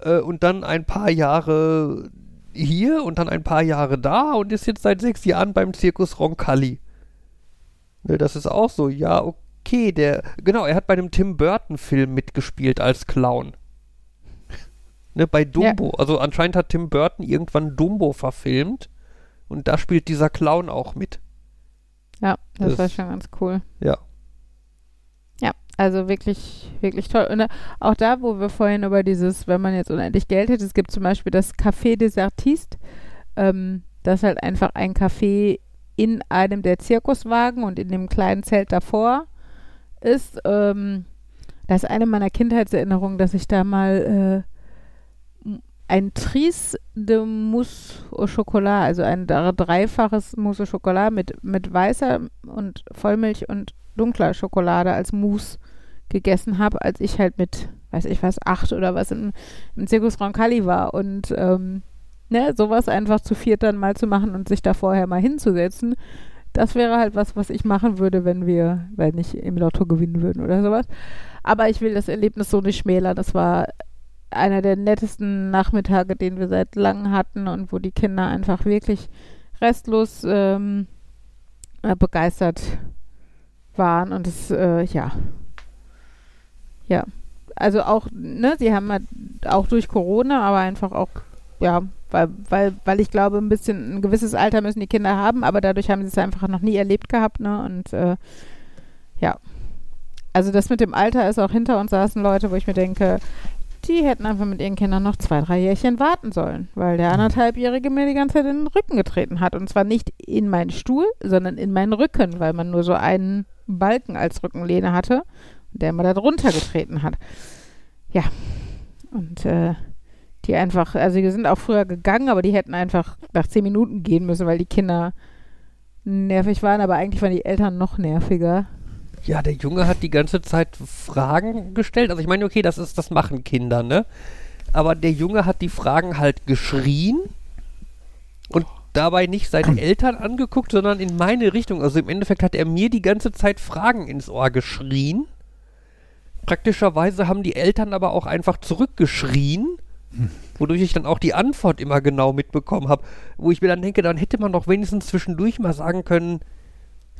äh, und dann ein paar Jahre hier und dann ein paar Jahre da und ist jetzt seit sechs Jahren beim Zirkus Roncalli. Ne, das ist auch so, ja, okay, der, genau, er hat bei einem Tim Burton-Film mitgespielt als Clown. Ne, bei Dumbo. Also anscheinend hat Tim Burton irgendwann Dumbo verfilmt und da spielt dieser Clown auch mit. ja, das, Das- war schon ganz cool. Ja. Also wirklich, wirklich toll. Und äh, auch da, wo wir vorhin über dieses, wenn man jetzt unendlich Geld hätte, es gibt zum Beispiel das Café des Artistes, ähm, das halt einfach ein Café in einem der Zirkuswagen und in dem kleinen Zelt davor ist. Ähm, das ist eine meiner Kindheitserinnerungen, dass ich da mal äh, ein Tris de Mousse au Chocolat, also ein dr- dreifaches Mousse au Chocolat mit, mit weißer und Vollmilch und dunkler Schokolade als Mousse gegessen habe, als ich halt mit, weiß ich was, acht oder was im, im Zirkus Roncalli war. Und ähm, ne, sowas einfach zu viert dann mal zu machen und sich da vorher mal hinzusetzen, das wäre halt was, was ich machen würde, wenn wir, weil nicht im Lotto gewinnen würden oder sowas. Aber ich will das Erlebnis so nicht schmälern. Das war einer der nettesten Nachmittage, den wir seit langem hatten und wo die Kinder einfach wirklich restlos ähm, äh, begeistert waren und es, äh, ja. Ja. Also auch, ne, sie haben halt auch durch Corona, aber einfach auch, ja, weil, weil, weil ich glaube, ein bisschen, ein gewisses Alter müssen die Kinder haben, aber dadurch haben sie es einfach noch nie erlebt gehabt, ne, und, äh, ja. Also das mit dem Alter ist auch hinter uns saßen Leute, wo ich mir denke, die hätten einfach mit ihren Kindern noch zwei, drei Jährchen warten sollen, weil der anderthalbjährige mir die ganze Zeit in den Rücken getreten hat. Und zwar nicht in meinen Stuhl, sondern in meinen Rücken, weil man nur so einen Balken als Rückenlehne hatte, der immer da drunter getreten hat. Ja. Und äh, die einfach, also die sind auch früher gegangen, aber die hätten einfach nach zehn Minuten gehen müssen, weil die Kinder nervig waren, aber eigentlich waren die Eltern noch nerviger. Ja, der Junge hat die ganze Zeit Fragen gestellt. Also ich meine, okay, das ist, das machen Kinder, ne? Aber der Junge hat die Fragen halt geschrien und dabei nicht seine Eltern angeguckt, sondern in meine Richtung. Also im Endeffekt hat er mir die ganze Zeit Fragen ins Ohr geschrien. Praktischerweise haben die Eltern aber auch einfach zurückgeschrien, wodurch ich dann auch die Antwort immer genau mitbekommen habe. Wo ich mir dann denke, dann hätte man doch wenigstens zwischendurch mal sagen können,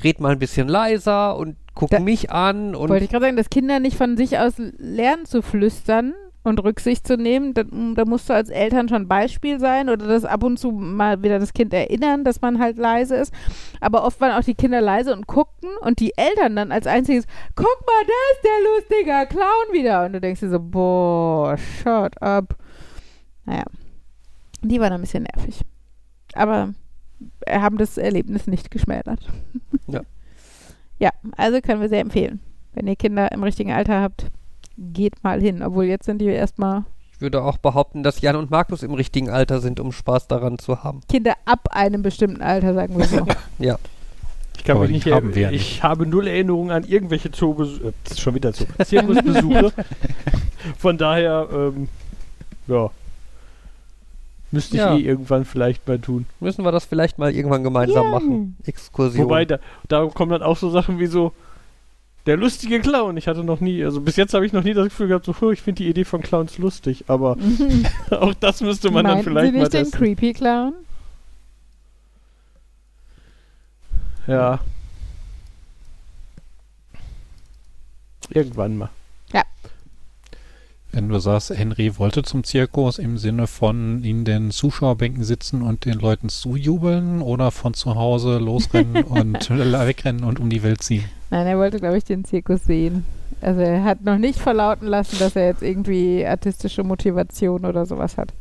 red mal ein bisschen leiser und guck Da- mich an und Wollte ich gerade sagen, dass Kinder nicht von sich aus lernen zu flüstern und Rücksicht zu nehmen, da, da musst du als Eltern schon Beispiel sein oder das ab und zu mal wieder das Kind erinnern, dass man halt leise ist. Aber oft waren auch die Kinder leise und guckten und die Eltern dann als einziges, guck mal, da ist der lustige Clown wieder. Und du denkst dir so, boah, shut up. Naja, die waren ein bisschen nervig. Aber haben das Erlebnis nicht geschmälert. Ja. Ja, also können wir sehr empfehlen. Wenn ihr Kinder im richtigen Alter habt, geht mal hin. Obwohl jetzt sind die erstmal ich würde auch behaupten, dass Jan und Markus im richtigen Alter sind, um Spaß daran zu haben. Kinder ab einem bestimmten Alter, sagen wir so. Ja. Ich kann Aber mich nicht haben. Ich habe null Erinnerungen an irgendwelche Zoobesuche. Äh, das ist schon wieder Zoo. Zirkusbesuche. Von daher, ähm, ja. Müsste ich Ja. eh irgendwann vielleicht mal tun. Müssen wir das vielleicht mal irgendwann gemeinsam Ja. machen. Exkursion. Wobei, da, da kommen dann auch so Sachen wie so, der lustige Clown. Ich hatte noch nie, also bis jetzt habe ich noch nie das Gefühl gehabt, so, "Huh, ich finde die Idee von Clowns lustig. Aber auch das müsste man dann Meinten vielleicht Sie mal nicht den testen. Creepy Clown? Ja. Irgendwann mal. Wenn du sagst, Henry wollte zum Zirkus im Sinne von in den Zuschauerbänken sitzen und den Leuten zujubeln oder von zu Hause losrennen und wegrennen und um die Welt ziehen. Nein, er wollte, glaube ich, den Zirkus sehen. Also er hat noch nicht verlauten lassen, dass er jetzt irgendwie artistische Motivation oder sowas hat.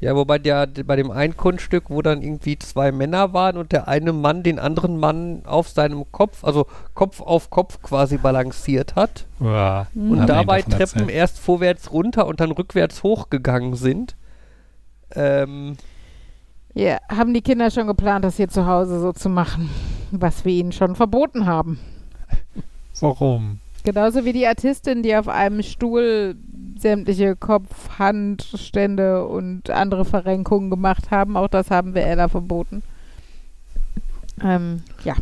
Ja, wobei der, bei dem einen Kunststück, wo dann irgendwie zwei Männer waren und der eine Mann den anderen Mann auf seinem Kopf, also Kopf auf Kopf quasi balanciert hat Ja, und Hat er ihm dabei Treppen erzählt. erst vorwärts runter und dann rückwärts hochgegangen sind. Ähm, Ja, haben die Kinder schon geplant, das hier zu Hause so zu machen, was wir ihnen schon verboten haben. Warum? Genauso wie die Artistin, die auf einem Stuhl sämtliche Kopf-, Handstände und andere Verrenkungen gemacht haben. Auch das haben wir Ella verboten. Ähm, ja.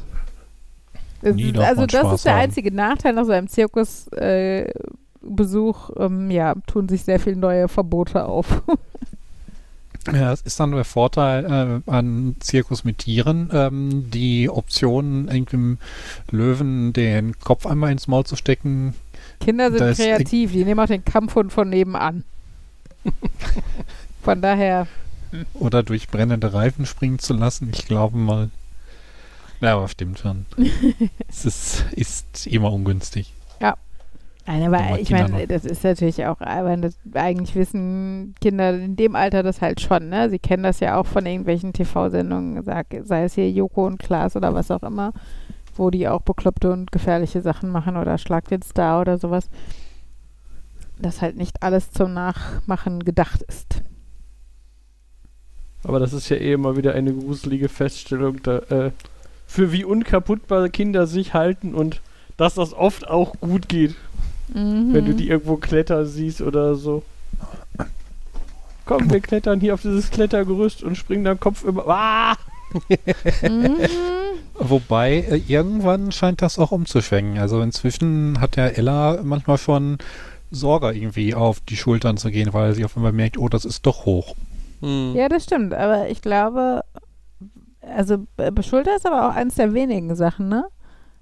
Ist, darf also das Spaß ist der haben. einzige Nachteil nach so einem Zirkusbesuch. Äh, ähm, ja, tun sich sehr viele neue Verbote auf. Ja, es ist dann der Vorteil äh, an Zirkus mit Tieren, ähm, die Option, irgendeinem Löwen den Kopf einmal ins Maul zu stecken. Kinder sind kreativ, die nehmen auch den Kampfhund von nebenan. Von daher, oder durch brennende Reifen springen zu lassen. Ich glaube mal. Ja, aber stimmt schon. es ist, ist immer ungünstig. Nein, aber ich meine, das ist natürlich auch, aber das, eigentlich wissen Kinder in dem Alter das halt schon, ne? Sie kennen das ja auch von irgendwelchen TV-Sendungen, sag- sei es hier Joko und Klaas oder was auch immer, wo die auch bekloppte und gefährliche Sachen machen oder Schlag den Star oder sowas. Dass halt nicht alles zum Nachmachen gedacht ist. Aber das ist ja eh immer wieder eine gruselige Feststellung, da, äh, für wie unkaputtbar Kinder sich halten und dass das oft auch gut geht, Mhm. wenn du die irgendwo klettern siehst oder so. Komm, wir klettern hier auf dieses Klettergerüst und springen dann Kopf über. Ah! Mhm. Wobei, äh, irgendwann scheint das auch umzuschwenken. Also inzwischen hat der Ella manchmal schon Sorge, irgendwie auf die Schultern zu gehen, weil sie auf einmal merkt, oh, das ist doch hoch. hm. Ja, das stimmt, aber ich glaube, also Schulter ist aber auch eins der wenigen Sachen, ne?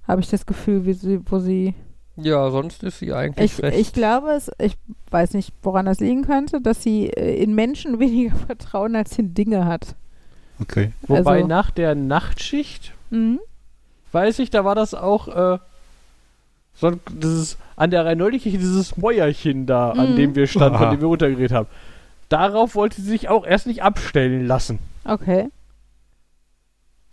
Habe ich das Gefühl, wie sie, wo sie ja, sonst ist sie eigentlich Ich, recht. ich glaube, es, ich weiß nicht, woran das liegen könnte, dass sie äh, in Menschen weniger Vertrauen als in Dinge hat. Okay. Wobei Also- nach der Nachtschicht, Mhm. weiß ich, da war das auch äh, so ein, dieses, an der Rheinoldigkirche dieses Mäuerchen da, an Mhm. dem wir standen, von dem wir runtergeredet haben. Darauf wollte sie sich auch erst nicht abstellen lassen. Okay.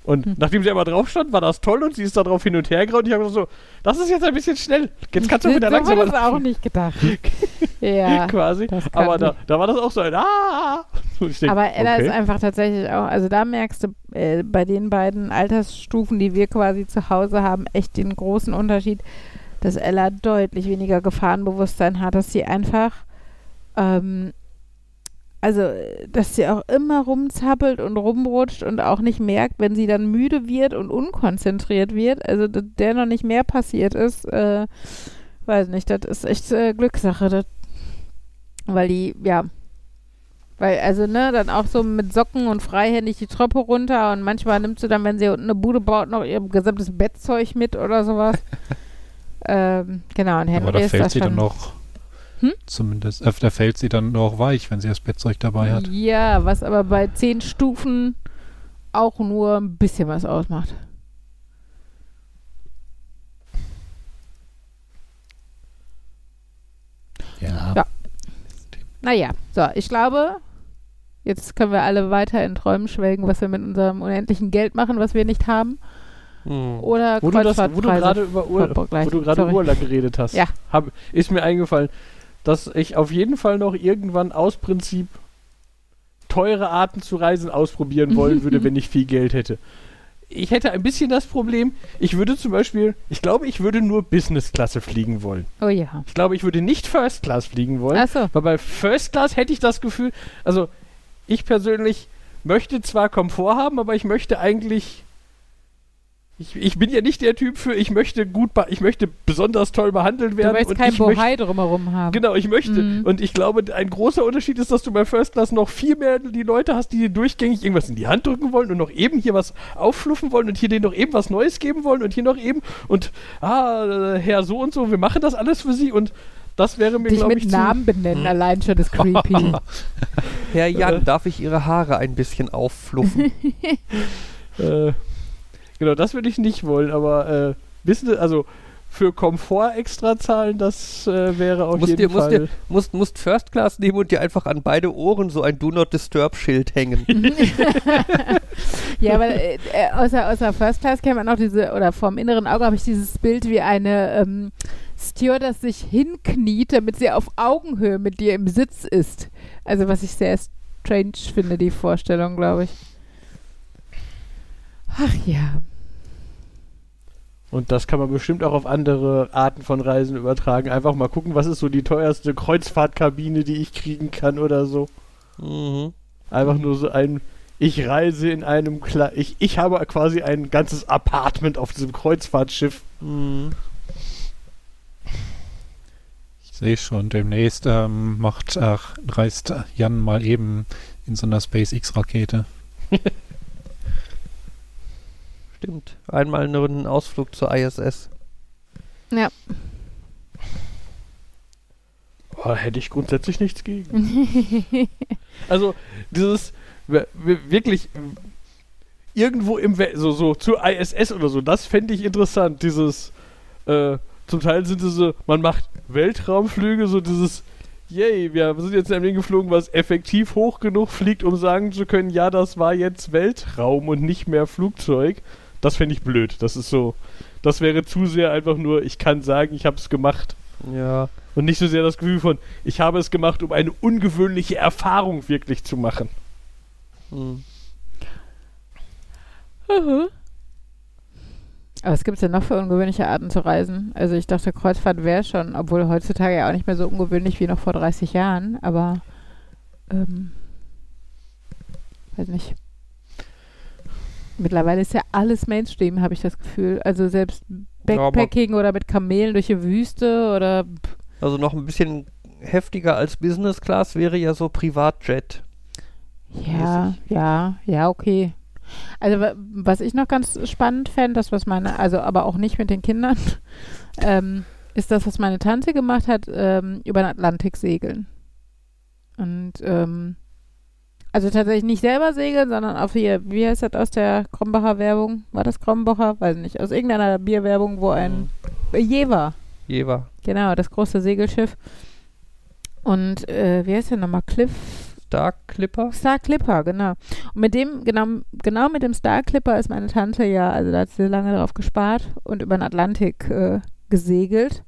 Und Hm. nachdem sie aber drauf stand, war das toll und sie ist da drauf hin und her gerannt. Ich habe so, das ist jetzt ein bisschen schnell. Jetzt kannst du wieder so langsamer das auch nicht gedacht. ja. quasi. Aber da, ich. da war das auch so ein Ah! Ich denk, Aber Ella okay. ist einfach tatsächlich auch, also da merkst du äh, bei den beiden Altersstufen, die wir quasi zu Hause haben, echt den großen Unterschied, dass Ella deutlich weniger Gefahrenbewusstsein hat, dass sie einfach, ähm, also, dass sie auch immer rumzappelt und rumrutscht und auch nicht merkt, wenn sie dann müde wird und unkonzentriert wird, also dass der noch nicht mehr passiert ist, äh, weiß nicht, das ist echt äh, Glückssache, das, weil die, ja, weil, also, ne, dann auch so mit Socken und freihändig die Treppe runter und manchmal nimmt sie dann, wenn sie unten eine Bude baut, noch ihr gesamtes Bettzeug mit oder sowas. ähm, genau, und Henry Aber da fällt sie dann noch, Hm? zumindest, äh, da fällt sie dann noch weich, wenn sie das Bettzeug dabei hat. Ja, was aber bei zehn Stufen auch nur ein bisschen was ausmacht. Ja. Ja. Naja, so, ich glaube, jetzt können wir alle weiter in Träumen schwelgen, was wir mit unserem unendlichen Geld machen, was wir nicht haben. Hm. Oder Wo du, das, wo du gerade über, Ur, Vergleich. wo du gerade. Urlaub geredet hast, Ja. hab, ist mir eingefallen, dass ich auf jeden Fall noch irgendwann aus Prinzip teure Arten zu reisen ausprobieren wollen würde, wenn ich viel Geld hätte. Ich hätte ein bisschen das Problem, ich würde zum Beispiel, ich glaube, ich würde nur Business-Klasse fliegen wollen. Oh ja. Ich glaube, ich würde nicht First Class fliegen wollen. Achso. Weil bei First Class hätte ich das Gefühl, also ich persönlich möchte zwar Komfort haben, aber ich möchte eigentlich. Ich, ich bin ja nicht der Typ für, ich möchte gut, be- ich möchte besonders toll behandelt Du werden. willst und kein Bohai drumherum haben. Genau, ich möchte. Mhm. Und ich glaube, ein großer Unterschied ist, dass du bei First Class noch viel mehr die Leute hast, die dir durchgängig irgendwas in die Hand drücken wollen und noch eben hier was auffluffen wollen und hier denen noch eben was Neues geben wollen und hier noch eben und, ah, Herr so und so, wir machen das alles für sie und das wäre mir, glaube mit ich, Namen benennen, allein schon ist creepy. Herr Jan, Äh. darf ich Ihre Haare ein bisschen auffluffen? Äh, genau, das würde ich nicht wollen, aber äh, wissen Sie, also für Komfort extra zahlen, das äh, wäre auf Musst jeden dir- musst Fall. dir- musst, musst First Class nehmen und dir einfach an beide Ohren so ein Do Not Disturb Schild hängen. ja, aber äh, äh, außer, außer First Class kennt man noch diese, oder vom inneren Auge habe ich dieses Bild, wie eine ähm, Stewardess sich hinkniet, damit sie auf Augenhöhe mit dir im Sitz ist. Also was ich sehr strange finde, die Vorstellung, glaube ich. Ach ja. Und das kann man bestimmt auch auf andere Arten von Reisen übertragen. Einfach mal gucken, was ist so die teuerste Kreuzfahrtkabine, die ich kriegen kann oder so. mhm. Einfach nur so ein, ich reise in einem, Kle ich, ich habe quasi ein ganzes Apartment auf diesem Kreuzfahrtschiff. Mhm. Ich sehe schon, demnächst ähm, macht, ach, reist Jan mal eben in so einer SpaceX-Rakete. Stimmt. Einmal nur einen Ausflug zur ISS. Oh, hätte ich grundsätzlich nichts gegen. Also, dieses wir- wir- wirklich irgendwo im We so, so zur ISS oder so, das fände ich interessant. Dieses, äh, zum Teil sind es so, man macht Weltraumflüge, so dieses, yay, wir sind jetzt in einem Ding geflogen, was effektiv hoch genug fliegt, um sagen zu können, ja, das war jetzt Weltraum und nicht mehr Flugzeug. Das fände ich blöd. Das ist so, das wäre zu sehr einfach nur, ich kann sagen, ich habe es gemacht. Ja. Und nicht so sehr das Gefühl von, ich habe es gemacht, um eine ungewöhnliche Erfahrung wirklich zu machen. Mhm. Aber was gibt es denn noch für ungewöhnliche Arten zu reisen? Also ich dachte, Kreuzfahrt wäre schon, obwohl heutzutage ja auch nicht mehr so ungewöhnlich wie noch vor 30 Jahren, aber ähm, weiß nicht. Mittlerweile ist ja alles Mainstream, habe ich das Gefühl. Also selbst Backpacking oder mit Kamelen durch die Wüste oder Also noch ein bisschen heftiger als Business Class wäre ja so Privatjet. Ja, ja, ja, okay. Also wa- was ich noch ganz spannend fände, das was meine, also aber auch nicht mit den Kindern, ähm, ist das, was meine Tante gemacht hat, ähm, über den Atlantik segeln. Und ähm, also tatsächlich nicht selber segeln, sondern auf hier, wie heißt das aus der Krombacher Werbung? War das Krombacher? Weiß nicht. Aus irgendeiner Bierwerbung, wo ein äh, Jever. Jever. Genau, das große Segelschiff. Und äh, wie heißt der nochmal? Cliff Dark Clipper. Star Clipper, genau. Und mit dem, genau, genau mit dem Star Clipper ist meine Tante ja, also da hat sie lange drauf gespart und über den Atlantik äh, gesegelt.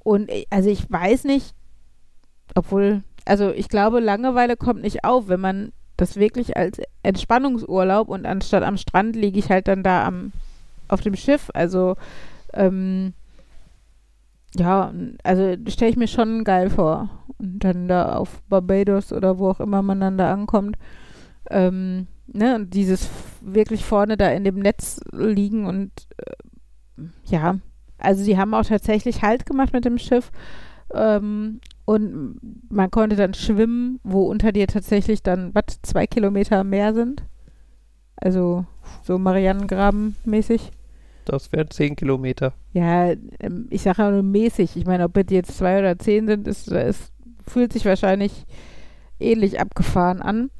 Und ich- also ich weiß nicht, obwohl, also ich glaube, Langeweile kommt nicht auf, wenn man das wirklich als Entspannungsurlaub und anstatt am Strand liege ich halt dann da am auf dem Schiff. Also ähm, ja, also stelle ich mir schon geil vor. Und dann da auf Barbados oder wo auch immer man dann da ankommt. Ähm, ne, und dieses wirklich vorne da in dem Netz liegen und äh, ja, also die haben auch tatsächlich Halt gemacht mit dem Schiff. Ähm, und man konnte dann schwimmen, wo unter dir tatsächlich dann, was, zwei Kilometer mehr sind. Also so Marianengraben-mäßig. Das wären 10 Kilometer. Ja, ähm, ich sage ja nur mäßig. Ich meine, ob es jetzt zwei oder zehn sind, ist, es fühlt sich wahrscheinlich ähnlich abgefahren an.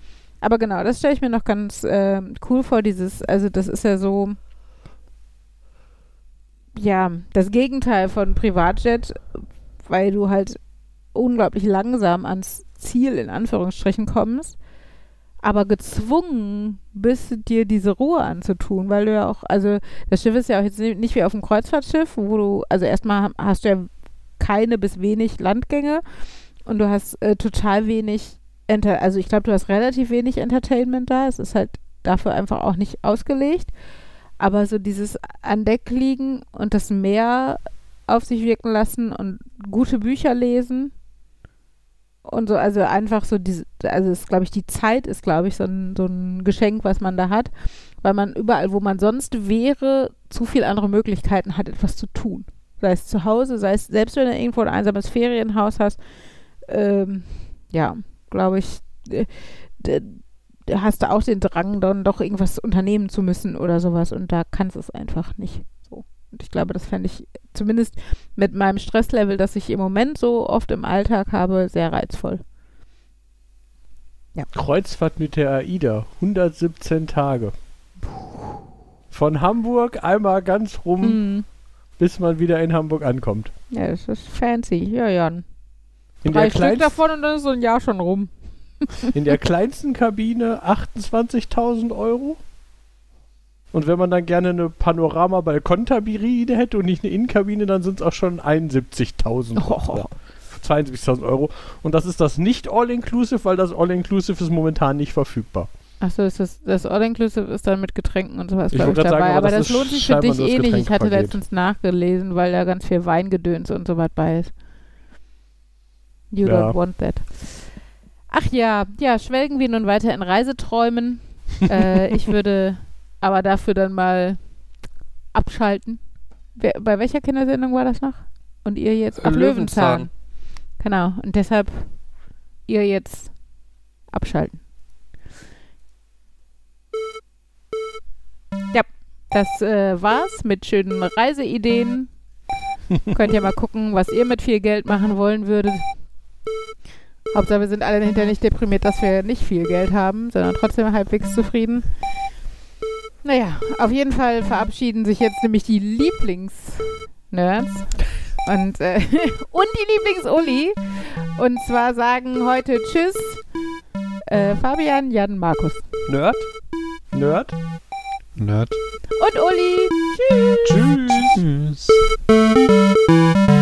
Aber genau, das stelle ich mir noch ganz äh, cool vor, dieses, also das ist ja so, ja, das Gegenteil von Privatjet, weil du halt unglaublich langsam ans Ziel in Anführungsstrichen kommst, aber gezwungen bist, dir diese Ruhe anzutun, weil du ja auch, also das Schiff ist ja auch jetzt nicht wie auf dem Kreuzfahrtschiff, wo du, also erstmal hast du ja keine bis wenig Landgänge und du hast äh, total wenig, Enter also ich glaube, du hast relativ wenig Entertainment da, es ist halt dafür einfach auch nicht ausgelegt, aber so dieses an Deck liegen und das Meer auf sich wirken lassen und gute Bücher lesen und so, also einfach so diese, also ist, glaube ich, die Zeit ist, glaube ich, so ein, so ein Geschenk, was man da hat, weil man überall, wo man sonst wäre, zu viele andere Möglichkeiten hat, etwas zu tun. Sei es zu Hause, sei es, selbst wenn du irgendwo ein einsames Ferienhaus hast, ähm, ja, glaube ich, äh, hast du auch den Drang, dann doch irgendwas unternehmen zu müssen oder sowas und da kannst du es einfach nicht. Und ich glaube, das fände ich zumindest mit meinem Stresslevel, das ich im Moment so oft im Alltag habe, sehr reizvoll. Ja. Kreuzfahrt mit der AIDA, 117 Tage. Von Hamburg einmal ganz rum, Mhm. bis man wieder in Hamburg ankommt. Ja, das ist fancy. Ja, Jan. In Drei der, Stück davon und dann ist so ein Jahr schon rum. in der kleinsten Kabine 28.000 Euro. Und wenn man dann gerne eine Panorama-Balkonkabine hätte und nicht eine Innenkabine, dann sind es auch schon 71.000 Euro. Oh. 72.000 Euro. Und das ist das nicht All-Inclusive, weil das All-Inclusive ist momentan nicht verfügbar. Achso, ist das, das All-Inclusive ist dann mit Getränken und sowas, Ich glaube ich, dabei. sagen, aber aber das das, lohnt sich für dich eh nicht. Ich hatte letztens nachgelesen, weil da ganz viel Weingedöns und so was bei ist. You Ja. don't want that. Ach ja, ja, schwelgen wir nun weiter in Reiseträumen. äh, ich würde aber dafür dann mal abschalten. Wer, bei welcher Kindersendung war das noch? Und ihr jetzt? Ach, Löwenzahn. Löwenzahn. Genau. Und deshalb ihr jetzt abschalten. Ja, das äh, war's mit schönen Reiseideen. Könnt ihr mal gucken, was ihr mit viel Geld machen wollen würdet. Hauptsache, wir sind alle hinterher nicht deprimiert, dass wir nicht viel Geld haben, sondern trotzdem halbwegs zufrieden. Naja, auf jeden Fall verabschieden sich jetzt nämlich die Lieblings-Nerds und, äh, und die Lieblings-Uli. Und zwar sagen heute Tschüss äh, Fabian, Jan, Markus. Nerd? Nerd? Nerd. Und Uli. Tschüss. Tschüss. Tschüss.